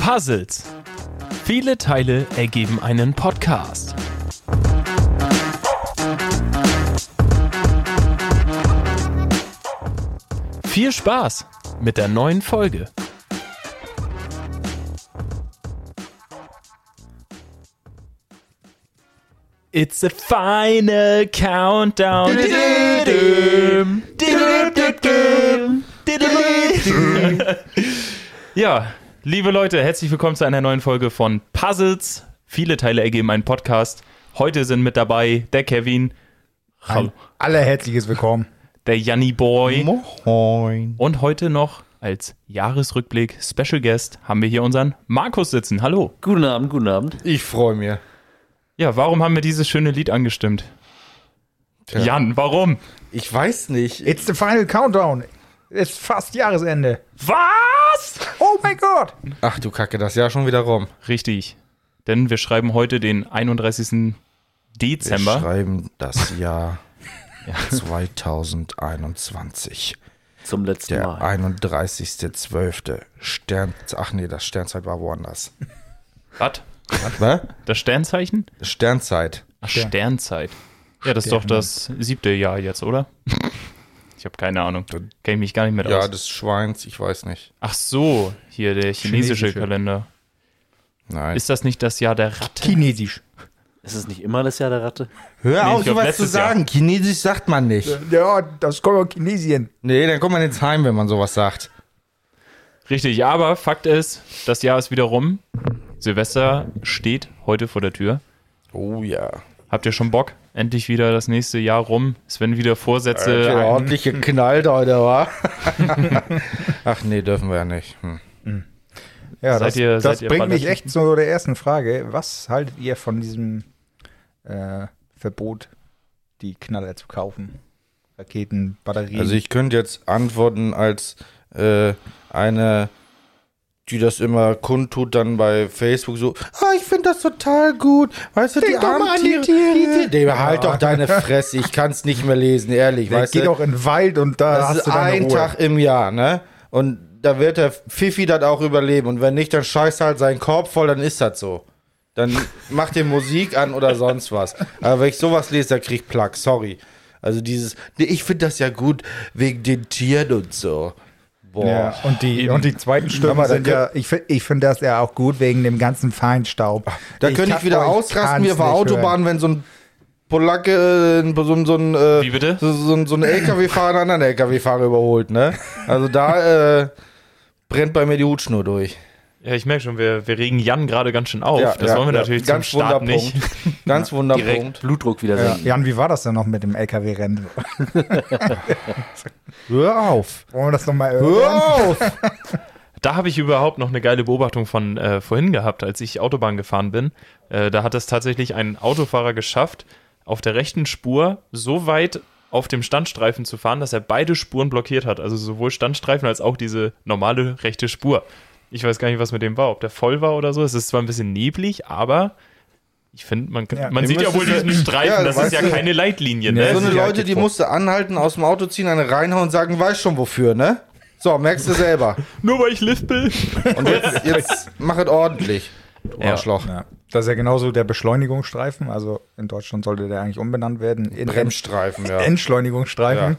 Puzzles. Viele Teile ergeben einen Podcast. Viel Spaß mit der neuen Folge. It's the final countdown. Ja, liebe Leute, herzlich willkommen zu einer neuen Folge von Puzzles. Viele Teile ergeben einen Podcast. Heute sind mit dabei der Kevin, Ein allerherzliches Willkommen. der Janni Boy Moin. und heute noch als Jahresrückblick Special Guest haben wir hier unseren Markus sitzen. Hallo. Guten Abend, guten Abend. Ich freue mich. Ja, warum haben wir dieses schöne Lied angestimmt? Tja. Jan, warum? Ich weiß nicht. It's the final countdown. Ist fast Jahresende. Was? Oh mein Gott. Ach du Kacke, das Jahr schon wieder rum. Richtig. Denn wir schreiben heute den 31. Wir Dezember. schreiben das Jahr 2021. Zum letzten Der Mal. 31.12. Stern. Ach nee, das Sternzeit war woanders. Was? Was? Das Sternzeichen? Sternzeit. Ach, Stern. Sternzeit. Ja, das ist doch das siebte Jahr jetzt, oder? Ich habe keine Ahnung. Kenne ich mich gar nicht Ja, aus. des Schweins, ich weiß nicht. Ach so, hier der chinesische, Chinesische. Kalender. Nein. Ist das nicht das Jahr der Ratte? Chinesisch. Ist es nicht immer das Jahr der Ratte? Hör Nee, auf, sowas zu letztes Jahr. sagen. Chinesisch sagt man nicht. Ja, das kommt aus Chinesien. Nee, dann kommt man ins Heim, wenn man sowas sagt. Richtig, aber Fakt ist, das Jahr ist wieder rum. Silvester steht heute vor der Tür. Oh ja. Habt ihr schon Bock? Endlich wieder das nächste Jahr rum. Es werden wieder Vorsätze. Der ein- ordentliche Knall da, oder war? Ach nee, dürfen wir ja nicht. Hm. Ja, Seid das, ihr- das seid ihr bringt mich Balleristen? echt zu der ersten Frage. Was haltet ihr von diesem äh, Verbot, die Knaller zu kaufen? Raketen, Batterien. Also ich könnte jetzt antworten als äh, eine, die das immer kundtut dann bei Facebook so, ah, ich finde das total gut. Weißt du, die Denk mal armen die Tiere. Tiere. Die, die, halt Ja. doch deine Fresse, ich kann es nicht mehr lesen, ehrlich. der weißt geht du? auch in den Wald und da das hast ist du ein. Tag im Jahr, ne? Und da wird der Fifi das auch überleben. Und wenn nicht, dann scheißt halt seinen Korb voll, dann ist das so. Dann macht ihr Musik an oder sonst was. Aber wenn ich sowas lese, dann krieg ich Plack, sorry. Also dieses, nee, ich finde das ja gut wegen den Tieren und so. Boah. Ja, und die, und die zweiten da sind ja, ich, ich finde das ja auch gut wegen dem ganzen Feinstaub. Da könnte ich wieder oh, ausrasten wie auf der Autobahn, wenn so ein Polacke, äh, so, ein- so ein, äh, Wie bitte? So, so, ein- so ein LKW-Fahrer einen anderen LKW-Fahrer überholt, ne? Also da äh, brennt bei mir die Hutschnur durch. Ja, ich merke schon, wir, wir regen Jan gerade ganz schön auf. Ja, das ja, wollen wir ja. natürlich Ganz zum Start nicht. Ganz. Direkt Blutdruck wieder Ja. senken. Jan, wie war das denn noch mit dem LKW-Rennen? Hör auf. Wollen wir das nochmal hören? Hör auf. Da habe ich überhaupt noch eine geile Beobachtung von äh, vorhin gehabt, als ich Autobahn gefahren bin. Äh, da hat es tatsächlich ein Autofahrer geschafft, auf der rechten Spur so weit auf dem Standstreifen zu fahren, dass er beide Spuren blockiert hat. Also sowohl Standstreifen als auch diese normale rechte Spur. Ich weiß gar nicht, was mit dem war, ob der voll war oder so. Es ist zwar ein bisschen neblig, aber ich finde, man, Ja, man sieht ja wohl diesen Streifen. Ja, das ist ja du- keine Leitlinie. Ne? So eine Leute, die musste anhalten, aus dem Auto ziehen, eine reinhauen und sagen, weiß schon wofür, ne? So, merkst du selber. Nur weil ich lispel. Und jetzt, jetzt mach es ordentlich. Du Ja. Arschloch. Ja. Das ist ja genauso der Beschleunigungsstreifen. Also in Deutschland sollte der eigentlich umbenannt werden. In Bremsstreifen, ja. Entschleunigungsstreifen.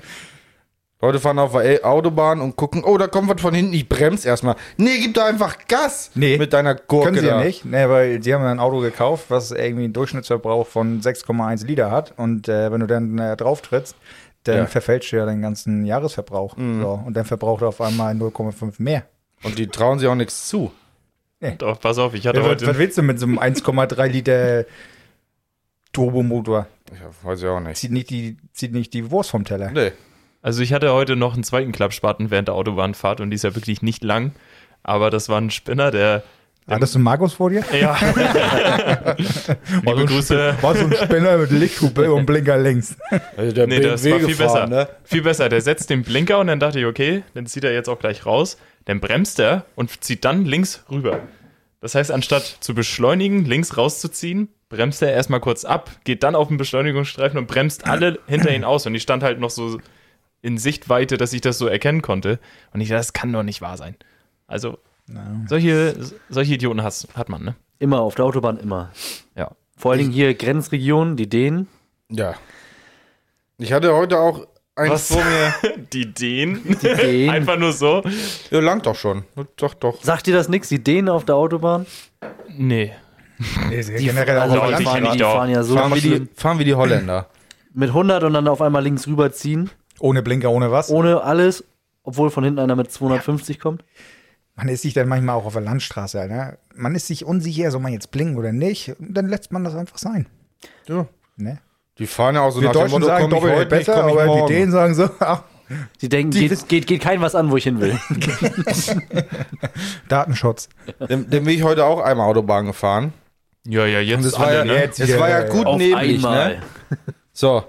Leute fahren auf der Autobahn und gucken, oh, da kommt was von hinten, ich bremse erstmal. Nee, gib da einfach Gas Nee, mit deiner Gurke Können sie da. ja nicht, ne, weil sie haben ein Auto gekauft, was irgendwie einen Durchschnittsverbrauch von 6,1 Liter hat. Und äh, wenn du dann äh, drauf trittst, dann Ja. verfälscht du ja den ganzen Jahresverbrauch. So, und dann verbraucht er auf einmal 0,5 mehr. Und die trauen sich auch nichts zu. Doch, pass auf, ich hatte Ja, was, heute. was willst du mit so einem 1,3 Liter Turbomotor? Ja, weiß ich auch nicht. Zieht nicht die, zieht nicht die Wurst vom Teller. Nee. Also ich hatte heute noch einen zweiten Klappspaten während der Autobahnfahrt und die ist ja wirklich nicht lang. Aber das war ein Spinner, der. Hattest du Markus vor dir? Ja. Liebe Grüße. War so ein Spinner mit Lichthupe und Blinker links. Also der Nee, das BMW war viel besser. gefahren, Ne? Viel besser. Der setzt den Blinker und dann dachte ich, okay, dann zieht er jetzt auch gleich raus. Dann bremst er und zieht dann links rüber. Das heißt, anstatt zu beschleunigen, links rauszuziehen, bremst er erstmal kurz ab, geht dann auf den Beschleunigungsstreifen und bremst alle hinter ihn aus. Und ich stand halt noch so in Sichtweite, dass ich das so erkennen konnte. Und ich dachte, das kann doch nicht wahr sein. Also, Solche, solche Idioten has, hat man, ne? Immer auf der Autobahn, immer. Ja. Vor allen Dingen hier Grenzregionen, die Dänen. Ja. Ich hatte heute auch eins Was? vor mir. Die Dänen? Dänen. Einfach nur so? Ja, langt doch schon. Doch, doch. Sagt dir das nix? Die Dänen auf der Autobahn? Nee. Nee, ja generell auch also auf die, der nicht die fahren ja so Fahren wie, die, fahren wie die Holländer. mit 100 und dann auf einmal links rüberziehen, Ohne Blinker, ohne was. ohne alles, obwohl von hinten einer mit 250 kommt. Man ist sich dann manchmal auch auf der Landstraße. Ne? Man ist sich unsicher, soll man jetzt blinken oder nicht. Dann lässt man das einfach sein. Ja. Ne? Die fahren ja auch so Wir nach dem Deutschen Motto, sagen komm ich doppelt nicht, besser, komm ich aber die Dänen sagen so, ach, Die denken, Die geht, geht, geht kein was an, wo ich hin will. Datenschutz. Dem, dem bin ich heute auch einmal Autobahn gefahren. Ja, ja, jetzt Und es war, alle, ja, ne? jetzt war ja gut Auf neblig, einmal. ne? So.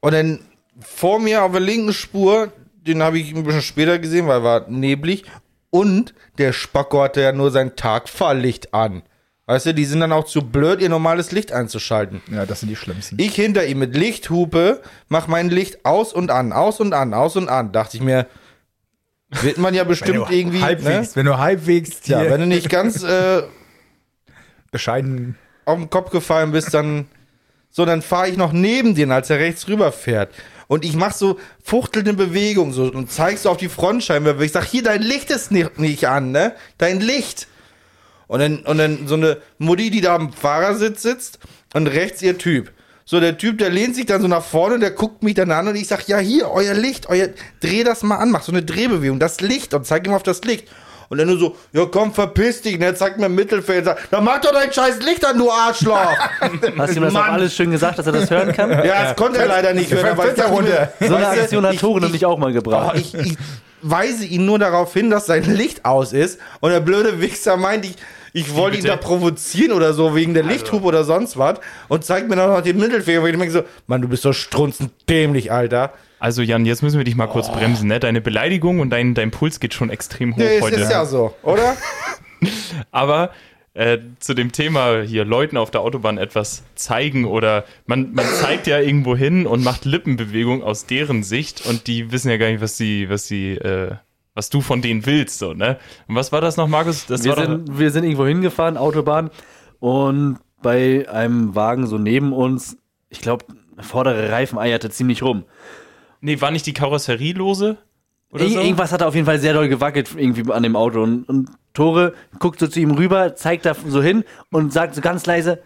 Und dann vor mir auf der linken Spur, den habe ich ein bisschen später gesehen, weil war neblig. Und der Spacko hatte ja nur sein Tagfahrlicht an. Weißt du, die sind dann auch zu blöd, ihr normales Licht einzuschalten. Ja, das sind die schlimmsten. Ich hinter ihm mit Lichthupe mach mein Licht aus und an, aus und an, aus und an. Dachte ich mir, wird man ja bestimmt irgendwie. Ne? halbwegs, wenn du halbwegs Ja, hier wenn du nicht ganz äh, bescheiden. auf den Kopf gefallen bist, dann so, dann fahre ich noch neben dir, als er rechts rüber fährt. Und ich mach so fuchtelnde Bewegungen so und zeigst so auf die Frontscheibe. Ich sag, hier, dein Licht ist nicht, nicht an, ne? Dein Licht. Und dann, und dann so eine Mutti, die da am Fahrersitz sitzt und rechts ihr Typ. So, der Typ, der lehnt sich dann so nach vorne, der guckt mich dann an und ich sag, ja, hier, euer Licht, euer, dreh das mal an, mach so eine Drehbewegung, das Licht und zeig ihm auf das Licht. Und dann nur so, ja komm, verpiss dich, ne, zeigt mir Mittelfeld, sagt, dann mach doch dein scheiß Licht an, du Arschloch. Hast du ihm das auch alles schön gesagt, dass er das hören kann? Ja, das konnte er leider nicht hören. mir, runter. So eine Aktion hat Tore ich- nämlich auch mal Oh, gebracht. ich, ich weise ihn nur darauf hin, dass sein Licht aus ist. Und der blöde Wichser meint, ich, ich wollte ihn da provozieren oder so, wegen der Lichthupe oder sonst was. Und zeigt mir dann noch den Mittelfinger, wo ich denke so, Mann, du bist so strunzend dämlich, Alter. Also Jan, jetzt müssen wir dich mal kurz bremsen, ne? Deine Beleidigung und dein, dein Puls geht schon extrem hoch Ja, es heute. ist ja so, oder? Aber äh, zu dem Thema hier Leuten auf der Autobahn etwas zeigen oder man, man zeigt ja irgendwo hin und macht Lippenbewegung aus deren Sicht und die wissen ja gar nicht, was sie, was sie, äh, was du von denen willst, so, ne? Und was war das noch, Markus? Das wir, war doch, sind, wir sind irgendwo hingefahren, Autobahn, und bei einem Wagen so neben uns, ich glaube, der vordere Reifen eierte ziemlich rum. Nee, war nicht die Karosserie lose? Oder so? Irgendwas hat auf jeden Fall sehr doll gewackelt irgendwie an dem Auto. Und, und Tore guckt so zu ihm rüber, zeigt da so hin und sagt so ganz leise,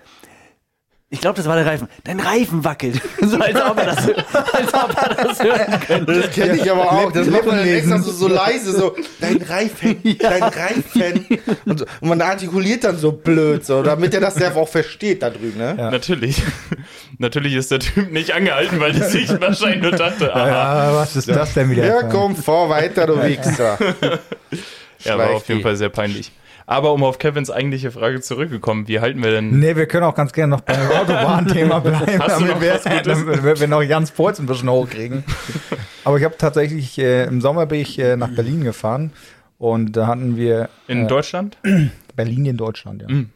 ich glaube, das war der Reifen. Dein Reifen wackelt. so als ob er das, als ob er das hören könnte. Das kenne ich aber auch. Das macht man dann extra so, so leise, so, dein Reifen, dein Reifen. Und, so- und man artikuliert dann so blöd, so, damit er das ja auch versteht da drüben, ne? Natürlich. Natürlich ist der Typ nicht angehalten, weil der sich wahrscheinlich nur dachte, aha, Ja, was ist das denn wieder? Ja, komm, fahr weiter, du Wichser. ja, war auf jeden. Fall sehr peinlich. Aber um auf Kevins eigentliche Frage zurückgekommen, wie halten wir denn Nee, wir können auch ganz gerne noch beim Autobahnthema bleiben, damit wir, damit wir noch Jans Puls ein bisschen hochkriegen. Aber ich habe tatsächlich, äh, im Sommer bin ich äh, nach Berlin gefahren und da hatten wir in äh, Deutschland? Berlin in Deutschland, ja. Mhm.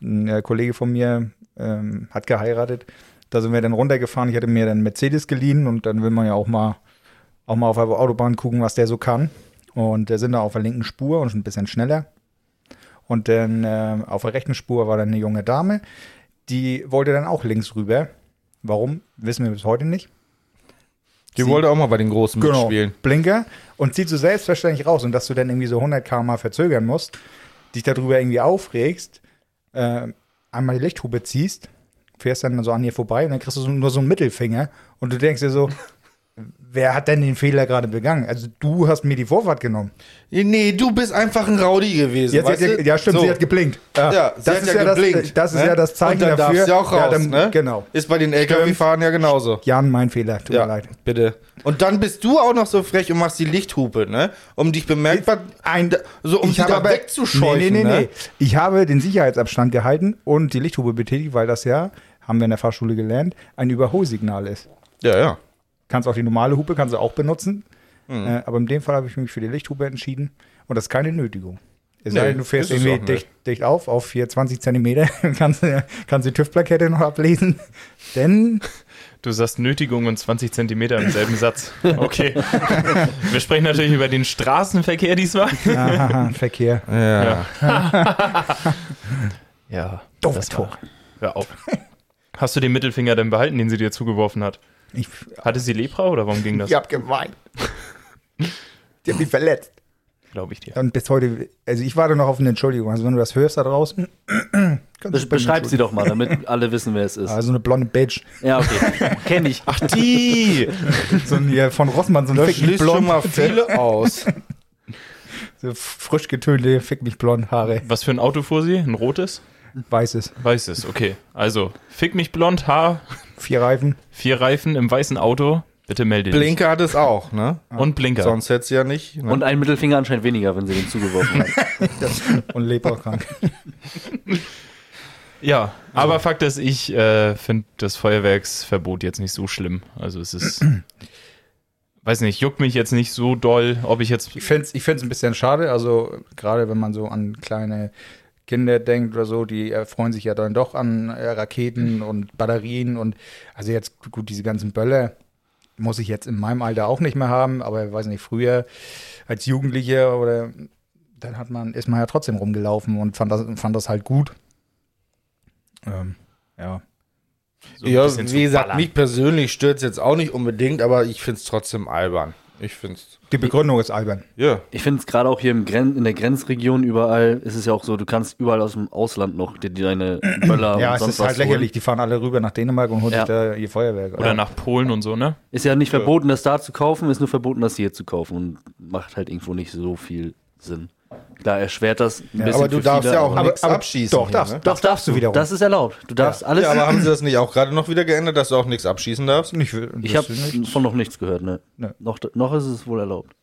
Ein äh, Kollege von mir ähm, hat geheiratet. Da sind wir dann runtergefahren. Ich hatte mir dann Mercedes geliehen und dann will man ja auch mal, auch mal auf der Autobahn gucken, was der so kann. Und der sind da auf der linken Spur und ein bisschen schneller. Und dann äh, auf der rechten Spur war dann eine junge Dame, die wollte dann auch links rüber. Warum, wissen wir bis heute nicht. Die Sie- wollte auch mal bei den Großen Genau, mitspielen. Blinker und zieht so selbstverständlich raus und dass du dann irgendwie so 100 km verzögern musst, dich darüber irgendwie aufregst, äh, einmal die Lichthupe ziehst, fährst dann so an ihr vorbei und dann kriegst du so, nur so einen Mittelfinger und du denkst dir so, wer hat denn den Fehler gerade begangen? Also du hast mir die Vorfahrt genommen. Nee, du bist einfach ein Rowdy gewesen. Ja, du? ja, stimmt, So. sie hat geblinkt. Ja, sie das ist ja ja geblinkt. Das, das ist ne? ja das Zeichen Und dann dafür. sie auch raus, ja, dann, ne? Genau. Ist bei den LKW-Fahrern ja genauso. Jan, mein Fehler, tut Ja, mir leid. bitte. Und dann bist du auch noch so frech und machst die Lichthupe, ne? Um dich bemerkbar, Ein, so um ich dich da aber, wegzuscheuchen, nee, nee, nee, ne? nee. Ich habe den Sicherheitsabstand gehalten und die Lichthupe betätigt, weil das ja, haben wir in der Fahrschule gelernt, ein Überholsignal ist. Ja, ja. Kannst auch die normale Hupe, kannst du auch benutzen. Mhm. Äh, aber in dem Fall habe ich mich für die Lichthupe entschieden und das ist keine Nötigung. Es sei Nee, denn, du fährst irgendwie dicht, dicht auf, auf hier 20 Zentimeter, kannst, du- kannst die TÜV-Plakette noch ablesen. Denn, Du sagst Nötigung und 20 Zentimeter im selben Satz. Okay. Wir sprechen natürlich über den Straßenverkehr diesmal. aha, Verkehr. Ja. Ja. Doof das Tor. Hör auf. Hast du den Mittelfinger denn behalten, den sie dir zugeworfen hat? Ich, Hatte sie Lepra oder warum ging das? ich hab geweint. Die hat mich verletzt. Glaube ich dir. Und bis heute, also ich warte noch auf eine Entschuldigung. Also wenn du das hörst da draußen, kannst du beschreib sie doch mal, damit alle wissen, wer es ist. Also eine blonde Bitch. Ja, okay. Kenn ich. Ach, die! So ein hier von Rossmann, so ein Fick mich schließt schon blond. mal viele aus. So frisch getönte, fick mich blond Haare. Was für ein Auto fuhr sie? Ein rotes? Weißes. Weißes, okay. Also, fick mich blond, Haar, Vier Reifen. vier Reifen im weißen Auto. Bitte melde dich. Blinker hat es auch, ne? Und Blinker. Sonst hätte sie ja nicht. Ne? Und ein Mittelfinger anscheinend weniger, wenn sie den zugeworfen hat. Und leberkrank. Ja, aber Fakt ist, ich äh, finde das Feuerwerksverbot jetzt nicht so schlimm. Also es ist, weiß nicht, juckt mich jetzt nicht so doll, ob ich jetzt, Ich finde es ich find's ein bisschen schade, also gerade wenn man so an kleine Kinder denkt oder so, die erfreuen sich ja dann doch an äh, Raketen und Batterien und also jetzt gut, diese ganzen Böller muss ich jetzt in meinem Alter auch nicht mehr haben, aber ich weiß nicht, früher als Jugendlicher oder dann hat man, ist man ja trotzdem rumgelaufen und fand das, fand das halt gut. Ähm, ja. so ja, wie gesagt, mich persönlich stört es jetzt auch nicht unbedingt, aber ich finde es trotzdem albern. Ich finde es. Die Begründung ist albern. Ja. Ich finde es gerade auch hier im Gren in der Grenzregion überall, ist es ja auch so, du kannst überall aus dem Ausland noch dir deine Böller ja, und es sonst ist was halt lächerlich. holen. Die fahren alle rüber nach Dänemark und holen Ja. sich da ihr Feuerwerk. oder nach Polen und so, ne? Ist ja nicht verboten, das da zu kaufen, ist nur verboten, das hier zu kaufen und macht halt irgendwo nicht so viel Sinn. Klar, erschwert das ein bisschen aber du für darfst viele, ja auch aber- nichts abschießen. Doch, hier, darfst, ne? doch, darfst du wiederum. Das ist erlaubt. Du darfst alles. Ja, aber haben sie das nicht auch gerade noch wieder geändert, dass du auch nichts abschießen darfst? nicht, ich habe von noch nichts gehört, ne? Ne. Noch, noch ist es wohl erlaubt.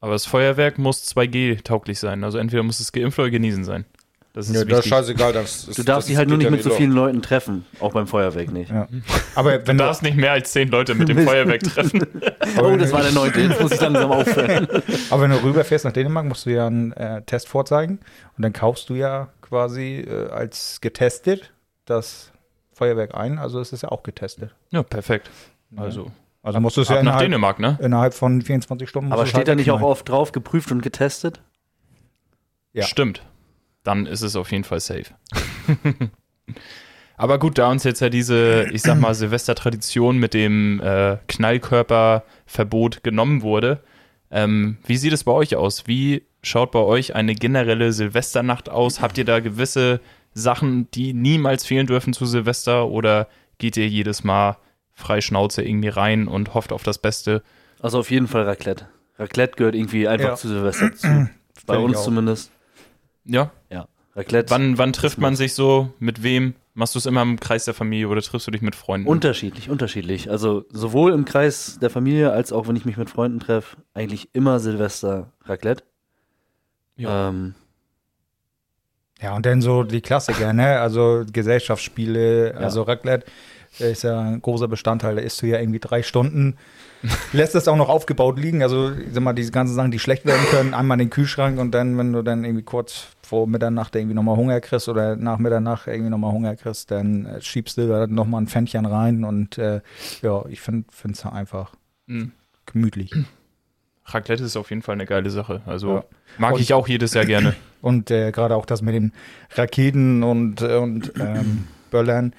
Aber das Feuerwerk muss 2G-tauglich sein. Also entweder muss es geimpft oder genesen sein. Das ist Ja, das ist scheißegal. Das ist, Du darfst dich halt nur nicht mit so vielen Leuten treffen, auch beim Feuerwerk nicht. Ja. Aber wenn Du darfst nicht mehr als zehn Leute mit dem Feuerwerk treffen. Oh, das war der neunte, jetzt muss ich langsam aufhören. aber wenn du rüberfährst nach Dänemark, musst du ja einen äh, Test vorzeigen und dann kaufst du ja quasi äh, als getestet das Feuerwerk ein. Also es ist ja auch getestet. Ja, perfekt. Also, Also musst du es ja nach innerhalb, Dänemark, ne? innerhalb von 24 Stunden. Aber steht halt da nicht auch oft drauf, geprüft und getestet? Ja. Stimmt. Dann ist es auf jeden Fall safe. Aber gut, da uns jetzt ja diese, ich sag mal, Silvestertradition mit dem äh, Knallkörperverbot genommen wurde, ähm, wie sieht es bei euch aus? Wie schaut bei euch eine generelle Silvesternacht aus? Habt ihr da gewisse Sachen, die niemals fehlen dürfen zu Silvester oder geht ihr jedes Mal frei Schnauze irgendwie rein und hofft auf das Beste? Also auf jeden Fall Raclette. Raclette gehört irgendwie einfach Ja. zu Silvester zu. Bei uns zumindest. Ja, Ja. Raclette. wann, wann trifft man sich so? Mit wem? Machst du es immer im Kreis der Familie oder triffst du dich mit Freunden? Unterschiedlich, unterschiedlich. Also sowohl im Kreis der Familie als auch wenn ich mich mit Freunden treffe, eigentlich immer Silvester Raclette. Ja. Ähm, Ja, und dann so die Klassiker, ne? Also Gesellschaftsspiele, also Raclette ist ja ein großer Bestandteil. Da isst du ja irgendwie drei Stunden. Lässt das auch noch aufgebaut liegen. Also, ich sag mal, diese ganzen Sachen, die schlecht werden können, einmal in den Kühlschrank und dann, wenn du dann irgendwie kurz vor Mitternacht irgendwie nochmal Hunger kriegst oder nach Mitternacht irgendwie nochmal Hunger kriegst, dann äh, schiebst du da nochmal ein Pfännchen rein und äh, ja, ich finde es einfach Mhm. gemütlich. Raclette ist auf jeden Fall eine geile Sache. Also Ja. mag Und- ich auch jedes Jahr gerne. Und äh, gerade auch das mit den Raketen und, äh, und ähm, Böllern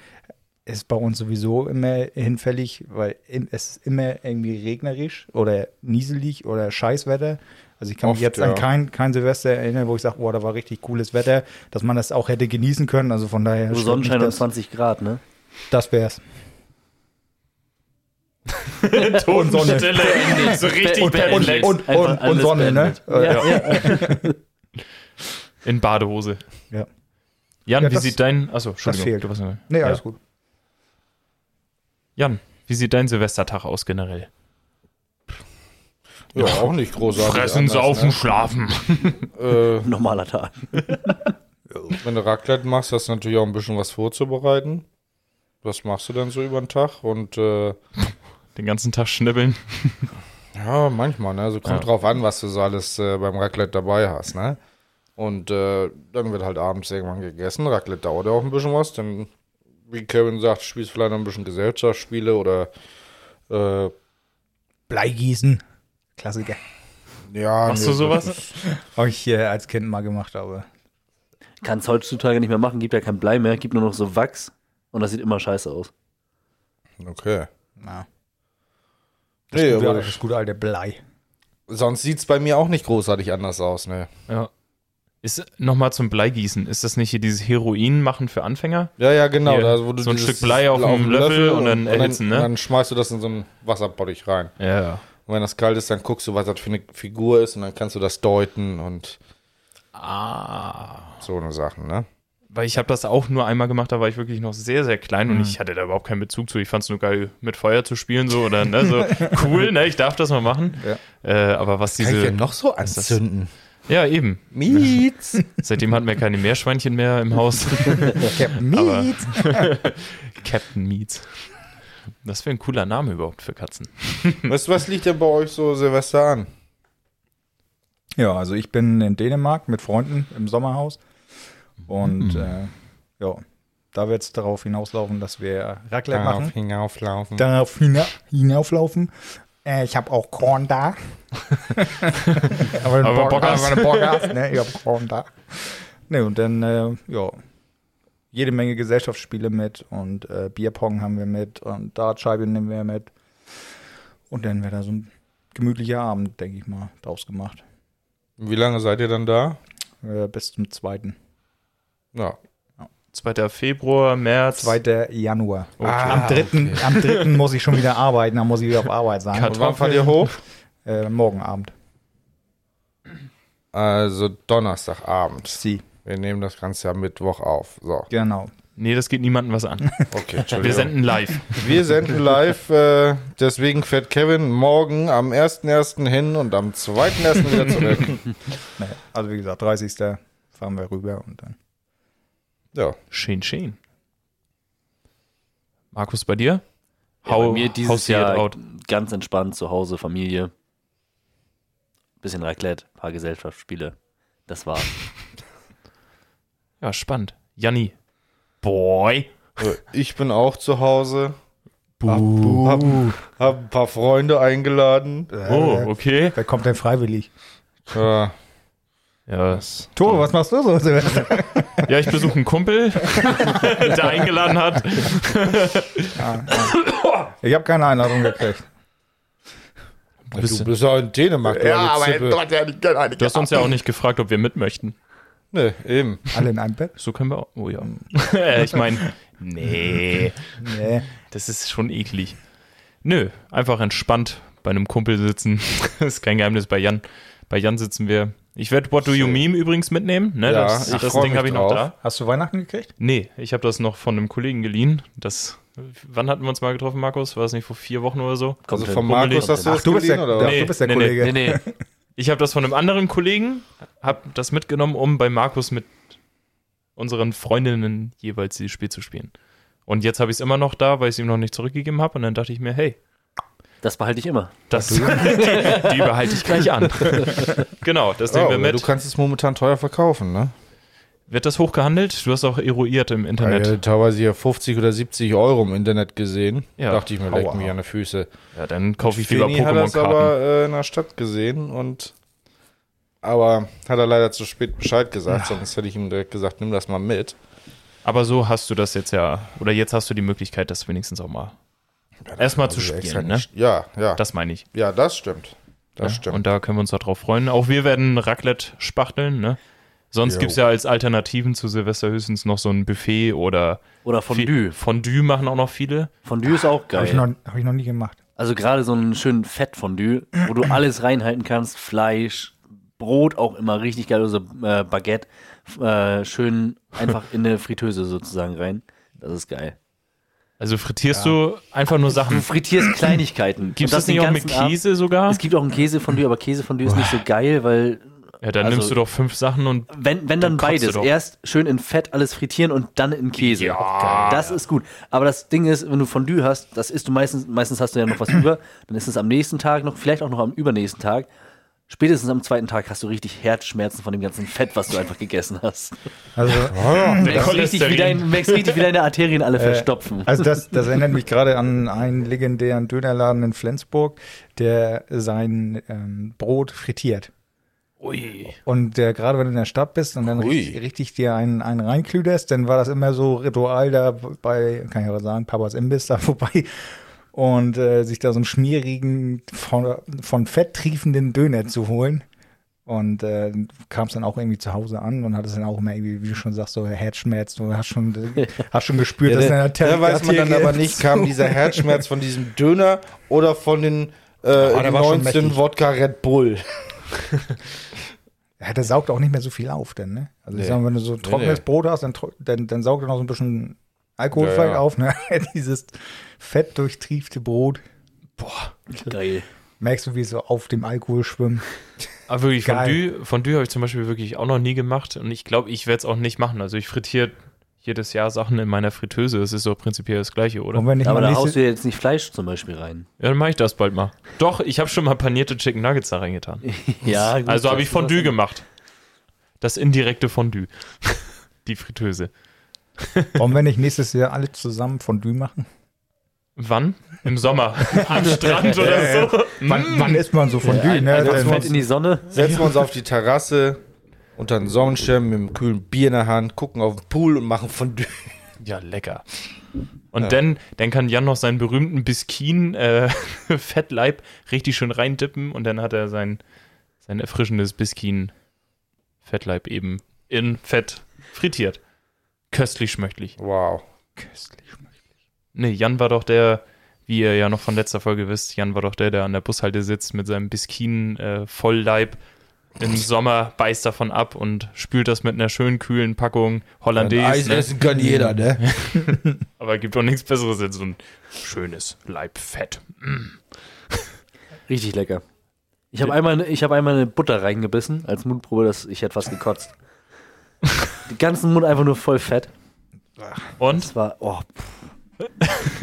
ist bei uns sowieso immer hinfällig, weil es ist immer irgendwie regnerisch oder nieselig oder Scheißwetter. Also ich kann mich Oft, jetzt ja. an kein, kein Silvester erinnern, wo ich sage, boah, da war richtig cooles Wetter, dass man das auch hätte genießen können. Also von daher. stört Sonnenschein mich und das, 20 Grad, ne? das wär's. Totenstille endet. So richtig Und, und, und, und, und Sonne, ne? beendet. Ja, ja. In Badehose. Ja. Jan, Ja, wie das- sieht dein. Achso, Entschuldigung. fehlt. du Nee, ja. alles gut. Jan, wie sieht dein Silvestertag aus generell? Ja, auch nicht großartig. Fressen, anders, saufen, ne? schlafen. Äh, Normaler Tag. wenn du Raclette machst, hast du natürlich auch ein bisschen was vorzubereiten. Was machst du dann so über den Tag? Und äh, Den ganzen Tag schnibbeln. ja, manchmal, ne? Also kommt Ja. drauf an, was du so alles äh, beim Raclette dabei hast, ne? Und äh, dann wird halt abends irgendwann gegessen. Raclette dauert ja auch ein bisschen was. Dann, wie Kevin sagt, spielst vielleicht noch ein bisschen Gesellschaftsspiele oder äh, Bleigießen. Klassiker. ja. Machst nee, du sowas? Habe ich äh, als Kind mal gemacht, aber Kann es heutzutage nicht mehr machen, gibt ja kein Blei mehr, gibt nur noch so Wachs und das sieht immer scheiße aus. Okay. na. Nee, gute, aber das gute alte Blei. sonst sieht es bei mir auch nicht großartig anders aus, ne? Ja. Ist nochmal zum Bleigießen. Ist das nicht hier dieses Heroin machen für Anfänger? Ja, ja, genau. Hier, da, wo du so ein Stück Blei auf dem Löffel und dann erhitzen, ne? Und dann schmeißt du das in so einen Wasserbottich rein. Ja. Und wenn das kalt ist, dann guckst du, was das für eine Figur ist und dann kannst du das deuten und Ah. so eine Sachen, ne? Weil ich habe das auch nur einmal gemacht, da war ich wirklich noch sehr, sehr klein und ich hatte da überhaupt keinen Bezug zu. Ich fand es nur geil, mit Feuer zu spielen, so oder ne, so cool, ne? Ich darf das mal machen. Äh, aber was diese. noch so das- anzünden? Ja, eben. Mietz! Seitdem hatten wir keine Meerschweinchen mehr im Haus. Captain Meat. Captain Meats. Das wäre ein cooler Name überhaupt für Katzen. was, was liegt denn bei euch so Silvester an? Ja, also ich bin in Dänemark mit Freunden im Sommerhaus. Und äh, ja, da wird es darauf hinauslaufen, dass wir Raclette Darauf machen. hinauflaufen. Darauf hina hinauflaufen. Äh, ich habe auch Korn da. aber Aber Bock, hast. aber Bock hast, ne? Ich habe Korn da. Ne, und dann, äh, ja, jede Menge Gesellschaftsspiele mit und äh, Bierpong haben wir mit und Dartscheibe nehmen wir mit. Und dann wird da so ein gemütlicher Abend, denke ich mal, draus gemacht. Wie lange seid ihr dann da? Äh, bis zum 2. Ja. 2. Februar, März. 2. Januar. Ah, am, 3., am 3. muss ich schon wieder arbeiten, dann muss ich wieder auf Arbeit sein. Wann fahrt ihr hoch? Äh, morgen Abend. Also Donnerstagabend. Sie. Wir nehmen das Ganze ja Mittwoch auf. So, Genau. Nee, das geht niemandem was an. okay, Entschuldigung. Wir senden live. Wir senden live, äh, deswegen fährt Kevin morgen am 1.1. hin und am 2.1. wieder zurück. Nee, also wie gesagt, 30. fahren wir rüber und dann. Ja, Schön, schön. Markus, bei dir? Ja, bei mir dieses Jahr out. ganz entspannt zu Hause, Familie. Bisschen Raclette, paar Gesellschaftsspiele. Das war's. Ja, spannend. Janni. Boy. äh, ich bin auch zu Hause. Hab, hab, hab ein paar Freunde eingeladen. Oh, okay. Wer kommt denn freiwillig? Ja, Ja, Tore, was machst du so? Silvester? ja ich besuche einen Kumpel, der eingeladen hat. ich habe keine Einladung gekriegt. du bist ja in Dänemark. du alte Zippe. Du hast uns ja auch nicht gefragt, ob wir mit möchten. Nee, eben. Alle in einem Bett? So können wir auch. Oh ja. Ich meine, nee, Nee. das ist schon eklig. Nö, einfach entspannt bei einem Kumpel sitzen. das ist kein Geheimnis. Bei Jan, bei Jan sitzen wir. Ich werde What Do You. Meme übrigens mitnehmen. Ne? Ja, das ich das Ding habe ich noch drauf. da. Hast du Weihnachten gekriegt? Nee, ich habe das noch von einem Kollegen geliehen. Das, wann hatten wir uns mal getroffen, Markus? War das nicht vor vier Wochen oder so? Also von Markus hast du Ach, das du bist der, oder? der, Nee, du bist der nee, Kollege. Nee, nee. Ich habe das von einem anderen Kollegen, habe das mitgenommen, um bei Markus mit unseren Freundinnen jeweils dieses Spiel zu spielen. Und jetzt habe ich es immer noch da, weil ich es ihm noch nicht zurückgegeben habe. Und dann dachte ich mir, hey, Das behalte ich immer. das, die, die behalte ich gleich an. genau, das Ja, nehmen wir aber mit. du kannst es momentan teuer verkaufen, ne? Wird das hochgehandelt? Du hast auch eruiert im Ich Internet. hatte teilweise hier 50 oder 70 Euro im Internet gesehen. Ja. Dachte ich mir, leck mich an die Füße. Ja, dann kaufe ich lieber Feni hat das Pokémon-Karten. aber äh, in der Stadt gesehen und aber hat er leider zu spät Bescheid gesagt, sonst hätte ich ihm direkt gesagt, nimm das mal mit. Aber so hast du das jetzt ja, oder jetzt hast du die Möglichkeit, das wenigstens auch mal erstmal zu spielen, ne? Ja, ja. Das meine ich. ja, das stimmt. Das Ja, stimmt. Und da können wir uns darauf freuen. Auch wir werden Raclette spachteln, ne? Sonst gibt es ja als Alternativen zu Silvester höchstens noch so ein Buffet oder Oder Fondue. Fondue machen auch noch viele. Fondue ist auch Habe ich, noch- geil. hab ich noch nie gemacht. Also gerade so einen schönen Fettfondue, wo du alles reinhalten kannst. Fleisch, Brot auch immer richtig geil, also äh, Baguette. Äh, schön einfach in eine Fritteuse sozusagen rein. Das ist geil. Also frittierst du einfach nur Du Sachen. frittierst Kleinigkeiten. Gibt es das nicht auch mit ganzen Abend. Käse sogar? Es gibt auch ein Käsefondue, aber Käsefondue ist nicht so geil, weil Ja, dann also- nimmst du doch fünf Sachen und wenn, wenn dann, Dann du beides. Erst schön in Fett alles frittieren und dann in Käse. Ja. das ist gut. Aber das Ding ist, wenn du Fondue hast, das isst du meistens, meistens hast du ja noch was über, dann ist es am nächsten Tag noch, vielleicht auch noch am übernächsten Tag. Spätestens am zweiten Tag hast du richtig Herzschmerzen von dem ganzen Fett, was du einfach gegessen hast. Also, Du merkst richtig, wie, dein, merkst richtig, wie deine Arterien alle verstopfen. also das, das erinnert mich gerade an einen legendären Dönerladen in Flensburg, der sein ähm, Brot frittiert. Ui. Und der, gerade wenn du in der Stadt bist und dann richtig, richtig dir einen, einen reinklüderst, dann war das immer so Ritual da bei, kann ich aber sagen, Papas Imbiss da vorbei und äh, sich da so einen schmierigen, von, von Fett triefenden Döner zu holen. Und äh, kam es dann auch irgendwie zu Hause an und hat es dann auch immer irgendwie, wie du schon sagst, so Herzschmerz. Du hast schon, hast schon gespürt, Ja, dass da, deine da weiß man dann aber nicht, kam dieser Herzschmerz von diesem Döner oder von den äh, der war schon 19 mächtig. Wodka Red Bull. Ja, der saugt auch nicht mehr so viel auf, denn, ne? Also ich Nee. sag mal, wenn du so trockenes nee. Brot hast, dann, dann, dann saugt er noch so ein bisschen Alkohol Ja, ja. auf, ne? Dieses fett durchtriefte Brot. Geil. Merkst du, wie so auf dem Alkohol schwimmt? Aber wirklich, Geil. Fondue, Fondue habe ich zum Beispiel wirklich auch noch nie gemacht und ich glaube, ich werde es auch nicht machen. Also ich frittiere jedes Jahr Sachen in meiner Fritteuse. Das ist so prinzipiell das Gleiche, oder? Und wenn ich Aber da haust du jetzt nicht Fleisch zum Beispiel rein. Ja, dann mache ich das bald mal. Doch, ich habe schon mal panierte Chicken Nuggets da reingetan. Ja, gut, Also habe ich Fondue gemacht. Das indirekte Fondue. Die Fritteuse. wollen wir nicht nächstes Jahr alle zusammen Fondue machen? Wann? Im Sommer. Am Strand oder so. Wann, wann isst man so Fondue, ne? Einfach Dann- Fett in die Sonne. Setzen wir uns auf die Terrasse unter den Sonnenschirm mit einem kühlen Bier in der Hand, gucken auf den Pool und machen Fondue. Ja, lecker. Und dann, dann kann Jan noch seinen berühmten Biskin äh, Fettleib richtig schön reindippen und dann hat er sein, sein erfrischendes Biskin Fettleib eben in Fett frittiert. Köstlich schmöchtlich. Wow. Nee, Jan war doch der, wie ihr ja noch von letzter Folge wisst, Jan war doch der, der an der Bushalte sitzt mit seinem Biskin äh, Vollleib. Im Sommer beißt davon ab und spült das mit einer schönen kühlen Packung Hollandaise. Eis Ne? essen kann jeder, ne? Aber gibt auch nichts Besseres als so ein schönes Leibfett. Richtig lecker. Ich habe einmal, ich hab einmal eine Butter reingebissen als Mundprobe, dass ich hätte fast gekotzt. Den ganzen Mund einfach nur voll Fett. Und Es war, oh,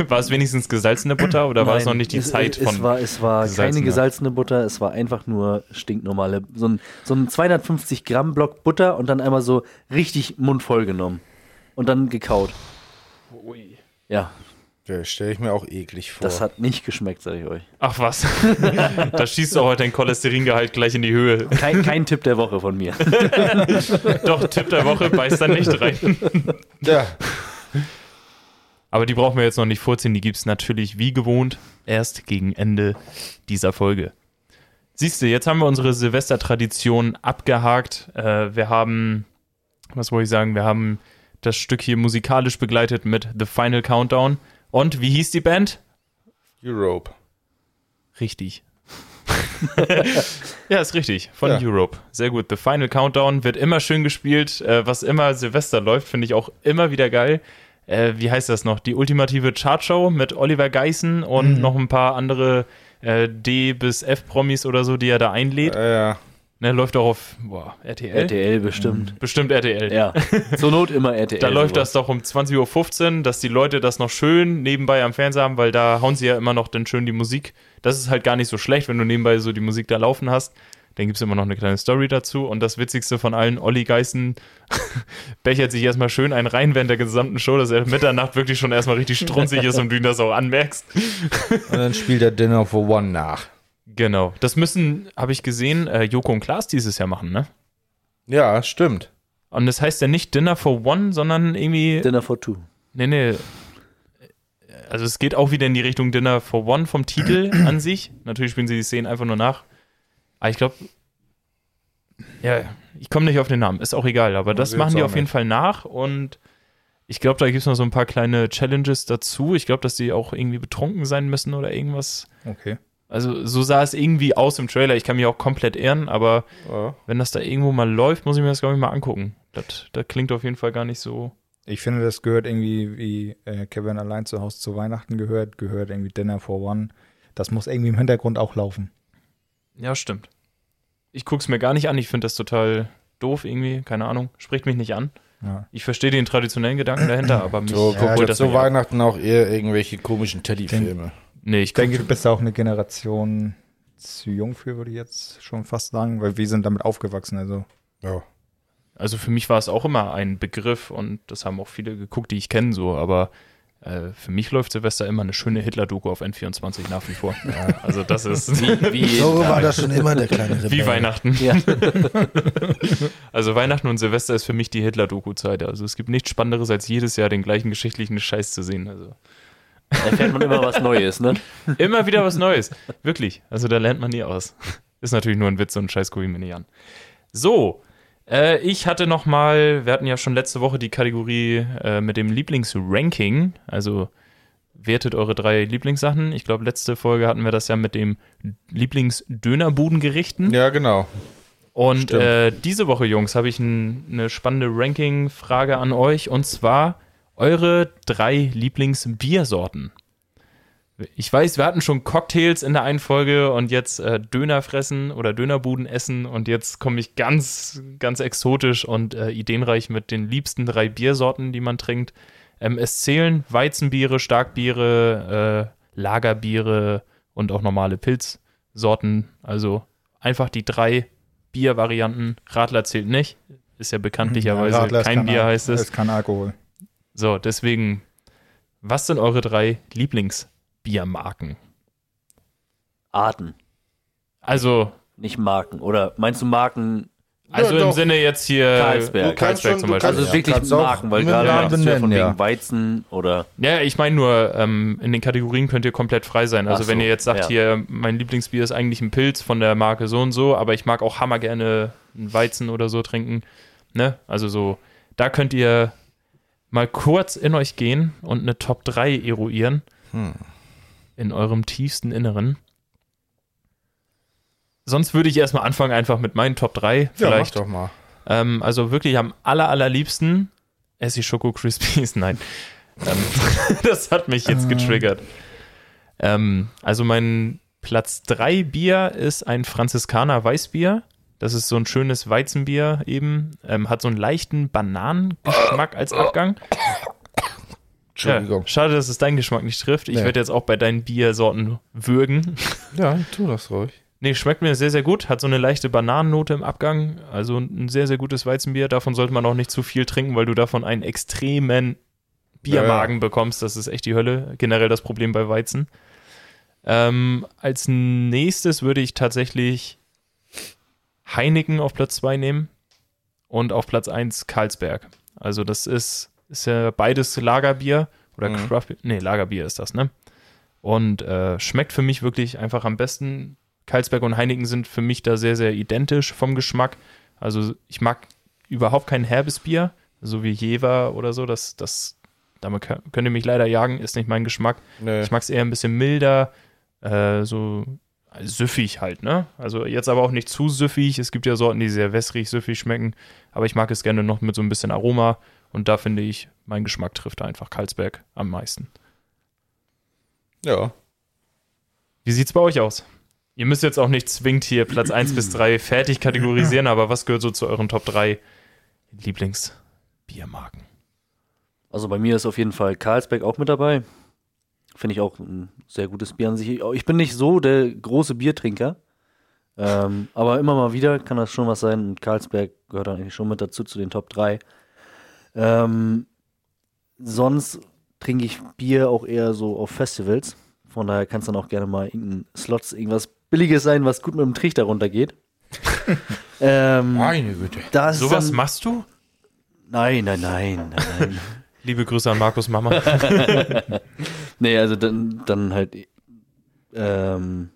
war es wenigstens gesalzene Butter oder war es nein, noch nicht die es, Zeit es, von. Es war, es war keine gesalzene Butter, es war einfach nur stinknormale. So ein, so ein 250 Gramm Block Butter und dann einmal so richtig mundvoll genommen. Und dann gekaut. Ja, Ja, stelle ich mir auch eklig vor. das hat nicht geschmeckt, sag ich euch. Ach was. da schießt du heute dein Cholesteringehalt gleich in die Höhe. Kein, kein Tipp der Woche von mir. Doch, Tipp der Woche, beißt da nicht rein. ja, Aber die brauchen wir jetzt noch nicht vorziehen. Die gibt es natürlich wie gewohnt erst gegen Ende dieser Folge. Siehst du, jetzt haben wir unsere Silvestertradition abgehakt. Äh, wir haben, was wollte ich sagen, wir haben das Stück hier musikalisch begleitet mit The Final Countdown. Und wie hieß die Band? Europe. Richtig. ja, ist richtig. Von Ja. Europe. Sehr gut. The Final Countdown wird immer schön gespielt. Äh, was immer Silvester läuft, finde ich auch immer wieder geil. Äh, wie heißt das noch? Die ultimative Chartshow mit Oliver Geissen und noch ein paar andere äh, D- bis F-Promis oder so, die er da einlädt. Ja, ja. Ne, läuft auch auf boah, RTL. RTL bestimmt. Bestimmt RTL. Ja, zur Not immer RTL. Da läuft das sowas. doch um 20.15 Uhr, dass die Leute das noch schön nebenbei am Fernseher haben, weil da hauen sie ja immer noch dann schön die Musik. Das ist halt gar nicht so schlecht, wenn du nebenbei so die Musik da laufen hast. Dann gibt es immer noch eine kleine Story dazu. Und das Witzigste von allen, Olli Geißen bechert sich erstmal schön einen rein während der gesamten Show, dass er Mitternacht wirklich schon erstmal richtig strunzig ist und du ihn das auch anmerkst. Und dann spielt er Dinner for One nach. Genau. Das müssen, habe ich gesehen, äh, Joko und Klaas dieses Jahr machen, ne? Ja, stimmt. Und das heißt ja nicht Dinner for One, sondern irgendwie. Dinner for Two. Nee, nee. Also es geht auch wieder in die Richtung Dinner for One vom Titel an sich. Natürlich spielen sie die Szenen einfach nur nach. Aber ich glaube, ja, ich komme nicht auf den Namen. Ist auch egal. Aber das machen die auf jeden nicht. Fall nach. Und ich glaube, da gibt es noch so ein paar kleine Challenges dazu. Ich glaube, dass die auch irgendwie betrunken sein müssen oder irgendwas. Okay. Also so sah es irgendwie aus im Trailer. Ich kann mich auch komplett irren, aber Ja. wenn das da irgendwo mal läuft, muss ich mir das, glaube ich, mal angucken. Das, das klingt auf jeden Fall gar nicht so. Ich finde, das gehört irgendwie, wie äh, Kevin allein zu Hause zu Weihnachten gehört, gehört irgendwie Dinner for One. Das muss irgendwie im Hintergrund auch laufen. Ja, stimmt. Ich guck's mir gar nicht an. Ich finde das total doof irgendwie. Keine Ahnung. Spricht mich nicht an. Ja. Ich verstehe den traditionellen Gedanken dahinter, aber mich So, Ja, das ab. Weihnachten auch eher irgendwelche komischen Teddyfilme. Nee, ich Ich denke, du bist auch eine Generation zu jung für, würde ich jetzt schon fast sagen, weil wir sind damit aufgewachsen. Also Ja. Also für mich war es auch immer ein Begriff und das haben auch viele geguckt, die ich kenne so, aber äh, für mich läuft Silvester immer eine schöne Hitler-Doku auf N24 nach wie vor. Also das ist Wie, So war das schon immer der kleine Rebell. wie Weihnachten. ja. Also Weihnachten und Silvester ist für mich die Hitler-Doku-Zeit. Also es gibt nichts Spannenderes, als jedes Jahr den gleichen geschichtlichen Scheiß zu sehen. Also erfährt man immer was Neues, ne? immer wieder was Neues. Wirklich. Also da lernt man nie aus. Ist natürlich nur ein Witz und Scheiß gucke ich mir nicht an. So, äh, ich hatte noch mal, wir hatten ja schon letzte Woche die Kategorie äh, mit dem Lieblingsranking. Also wertet eure drei Lieblingssachen. Ich glaube, letzte Folge hatten wir das ja mit dem Lieblingsdönerbudengerichten. Ja, genau. Und äh, diese Woche, Jungs, habe ich ein, eine spannende Ranking-Frage an euch. Und zwar eure drei Lieblingsbiersorten. Ich weiß, wir hatten schon Cocktails in der einen Folge und jetzt äh, Döner fressen oder Dönerbuden essen. Und jetzt komme ich ganz, ganz exotisch und äh, ideenreich mit den liebsten drei Biersorten, die man trinkt. Ähm, es zählen Weizenbiere, Starkbiere, äh, Lagerbiere und auch normale Pilzsorten. Also einfach die drei Biervarianten. Radler zählt nicht. Ist ja bekanntlicherweise Ja, Radler kein Bier, heißt es. Ist kein Alkohol. So, deswegen, was sind eure drei Lieblingsbiermarken? Arten, Also, nicht Marken. Oder meinst du Marken, also Ja, im doch. Sinne jetzt hier Karlsberg. Kannst Karlsberg schon- zum Beispiel. also Ja, wirklich kannst Marken, weil gerade ja von benennen, wegen ja. Weizen oder Ja, ich meine nur, ähm, in den Kategorien könnt ihr komplett frei sein. Also so, wenn ihr jetzt sagt, ja. hier, mein Lieblingsbier ist eigentlich ein Pilz von der Marke so und so, aber ich mag auch hammer gerne einen Weizen oder so trinken. Ne? Also so, da könnt ihr mal kurz in euch gehen und eine Top 3 eruieren. Hm. In eurem tiefsten Inneren. Sonst würde ich erstmal anfangen, einfach mit meinen Top 3. Ja, mach Vielleicht doch mal. ähm, also wirklich am aller, allerliebsten esse ich Schoko Crispies. Nein. Ähm, das hat mich jetzt getriggert. Ähm, also mein Platz 3 Bier ist ein Franziskaner Weißbier. Das ist so ein schönes Weizenbier eben. Ähm, hat so einen leichten Bananengeschmack als Abgang. Entschuldigung. Ja, schade, dass es deinen Geschmack nicht trifft. Ich Nee. werde jetzt auch bei deinen Biersorten würgen. Ja, tu das ruhig. Nee, schmeckt mir sehr, sehr gut. Hat so eine leichte Bananennote im Abgang. Also ein sehr, sehr gutes Weizenbier. Davon sollte man auch nicht zu viel trinken, weil du davon einen extremen Biermagen bekommst. Das ist echt die Hölle. Generell das Problem bei Weizen. Ähm, als nächstes würde ich tatsächlich Heineken auf Platz 2 nehmen und auf Platz 1 Karlsberg. Also das ist, ist ja beides Lagerbier oder Mhm. Craft Nee, Lagerbier ist das, ne? Und äh, schmeckt für mich wirklich einfach am besten. Karlsberg und Heineken sind für mich da sehr, sehr identisch vom Geschmack. Also ich mag überhaupt kein herbes Bier, so wie Jever oder so. Das, das, damit kö- könnt ihr mich leider jagen, ist nicht mein Geschmack. Nee. Ich mag es eher ein bisschen milder, äh, so süffig halt, ne? Also jetzt aber auch nicht zu süffig. Es gibt ja Sorten, die sehr wässrig, süffig schmecken, aber ich mag es gerne noch mit so ein bisschen Aroma und da finde ich, mein Geschmack trifft da einfach Karlsberg am meisten. Ja. Wie sieht's bei euch aus? Ihr müsst jetzt auch nicht zwingend hier Platz 1 bis 3 fertig kategorisieren, aber was gehört so zu euren Top 3 Lieblingsbiermarken? Also bei mir ist auf jeden Fall Carlsberg auch mit dabei. Finde ich auch ein sehr gutes Bier an sich. Ich bin nicht so der große Biertrinker. Ähm, aber immer mal wieder kann das schon was sein. Und Carlsberg gehört dann eigentlich schon mit dazu, zu den Top 3. Ähm, sonst trinke ich Bier auch eher so auf Festivals. Von daher kann es dann auch gerne mal irgendein Slots, irgendwas Billiges sein, was gut mit dem Trichter runtergeht. ähm, Meine Güte. Sowas dann, machst du? Nein, nein, nein, nein, nein. Liebe Grüße an Markus Mama. Nee, also dann, dann halt, ähm,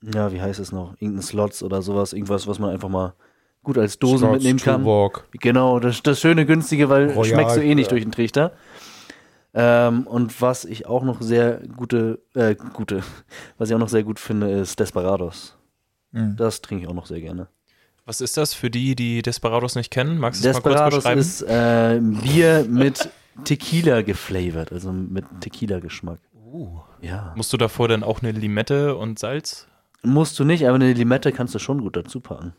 ja, wie heißt es noch? Irgendein Slots oder sowas, irgendwas, was man einfach mal gut als Dosen Scouts mitnehmen kann. Walk. Genau, das, das schöne günstige, weil Royal, schmeckst du eh nicht ja. durch den Trichter. Ähm, und was ich auch noch sehr gute, äh, gute, was ich auch noch sehr gut finde, ist Desperados. Mhm. Das trinke ich auch noch sehr gerne. Was ist das für die, die Desperados nicht kennen? Magst du es mal kurz Desperados beschreiben? ist äh, Bier mit Tequila geflavored, also mit Tequila-Geschmack. Ja. Musst du davor dann auch eine Limette und Salz? Musst du nicht, aber eine Limette kannst du schon gut dazu packen.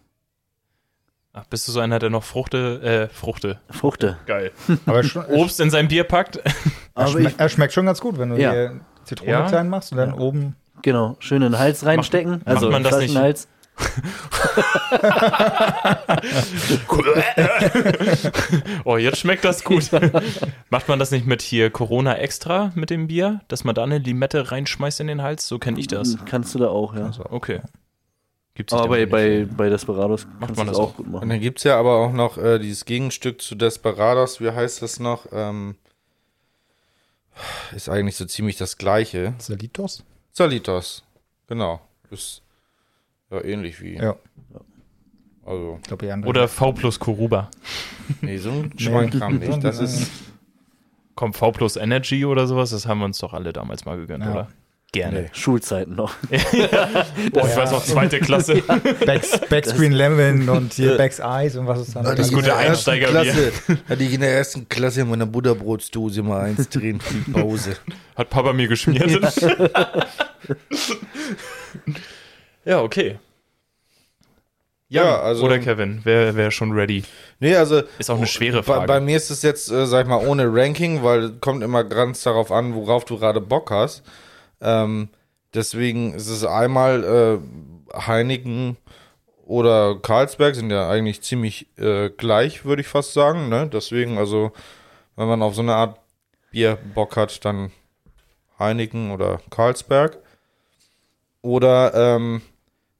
Ach, bist du so einer, der noch Fruchte, äh, Fruchte, Fruchte. geil, Aber schon, Obst in sein Bier packt? er, Aber schme er schmeckt schon ganz gut, wenn du Ja. hier Zitrone Ja? klein machst und dann Ja. oben. Genau, schön in den Hals reinstecken. macht also man das nicht- Flaschenhals. Oh, jetzt schmeckt das gut. Macht man das nicht mit hier Corona extra mit dem Bier, dass man da eine Limette reinschmeißt in den Hals? So kenne ich das. Kannst du da auch, ja. Okay. Gibt's Aber bei, bei, bei Desperados kannst man das auch. gut Und machen. dann gibt es ja aber auch noch äh, dieses Gegenstück zu Desperados, wie heißt das noch? Ähm, ist eigentlich so ziemlich das gleiche. Salitos? Salitos. Genau. Ist ja ähnlich wie. Ja. Also, Ich andere. Oder V plus Koruba. nee, so ein Schweinkram nicht. Das ist. Kommt V plus Energy oder sowas, das haben wir uns doch alle damals mal gegönnt, Ja. oder? Gerne. Nee. Schulzeiten noch. Boah, ich weiß noch, zweite Klasse. Backs, Backscreen Lemon und hier Backs Eyes und was ist dann? Das gute Einsteigerbier. Klasse, hatte ich in der ersten Klasse in meiner Butterbrotsdose mal eins drin für die Pause. Hat Papa mir geschmiert. ja, okay. Ja, also. Oder Kevin, wer wäre schon ready? Nee, also. Ist auch eine schwere Bei, Frage. bei mir ist es jetzt, äh, sag ich mal, ohne Ranking, weil kommt immer ganz darauf an, worauf du gerade Bock hast. Ähm, deswegen ist es einmal äh, Heineken oder Carlsberg sind ja eigentlich ziemlich äh, gleich, würde ich fast sagen. Ne? Deswegen, also, wenn man auf so eine Art Bier Bock hat, dann Heineken oder Carlsberg. Oder ähm,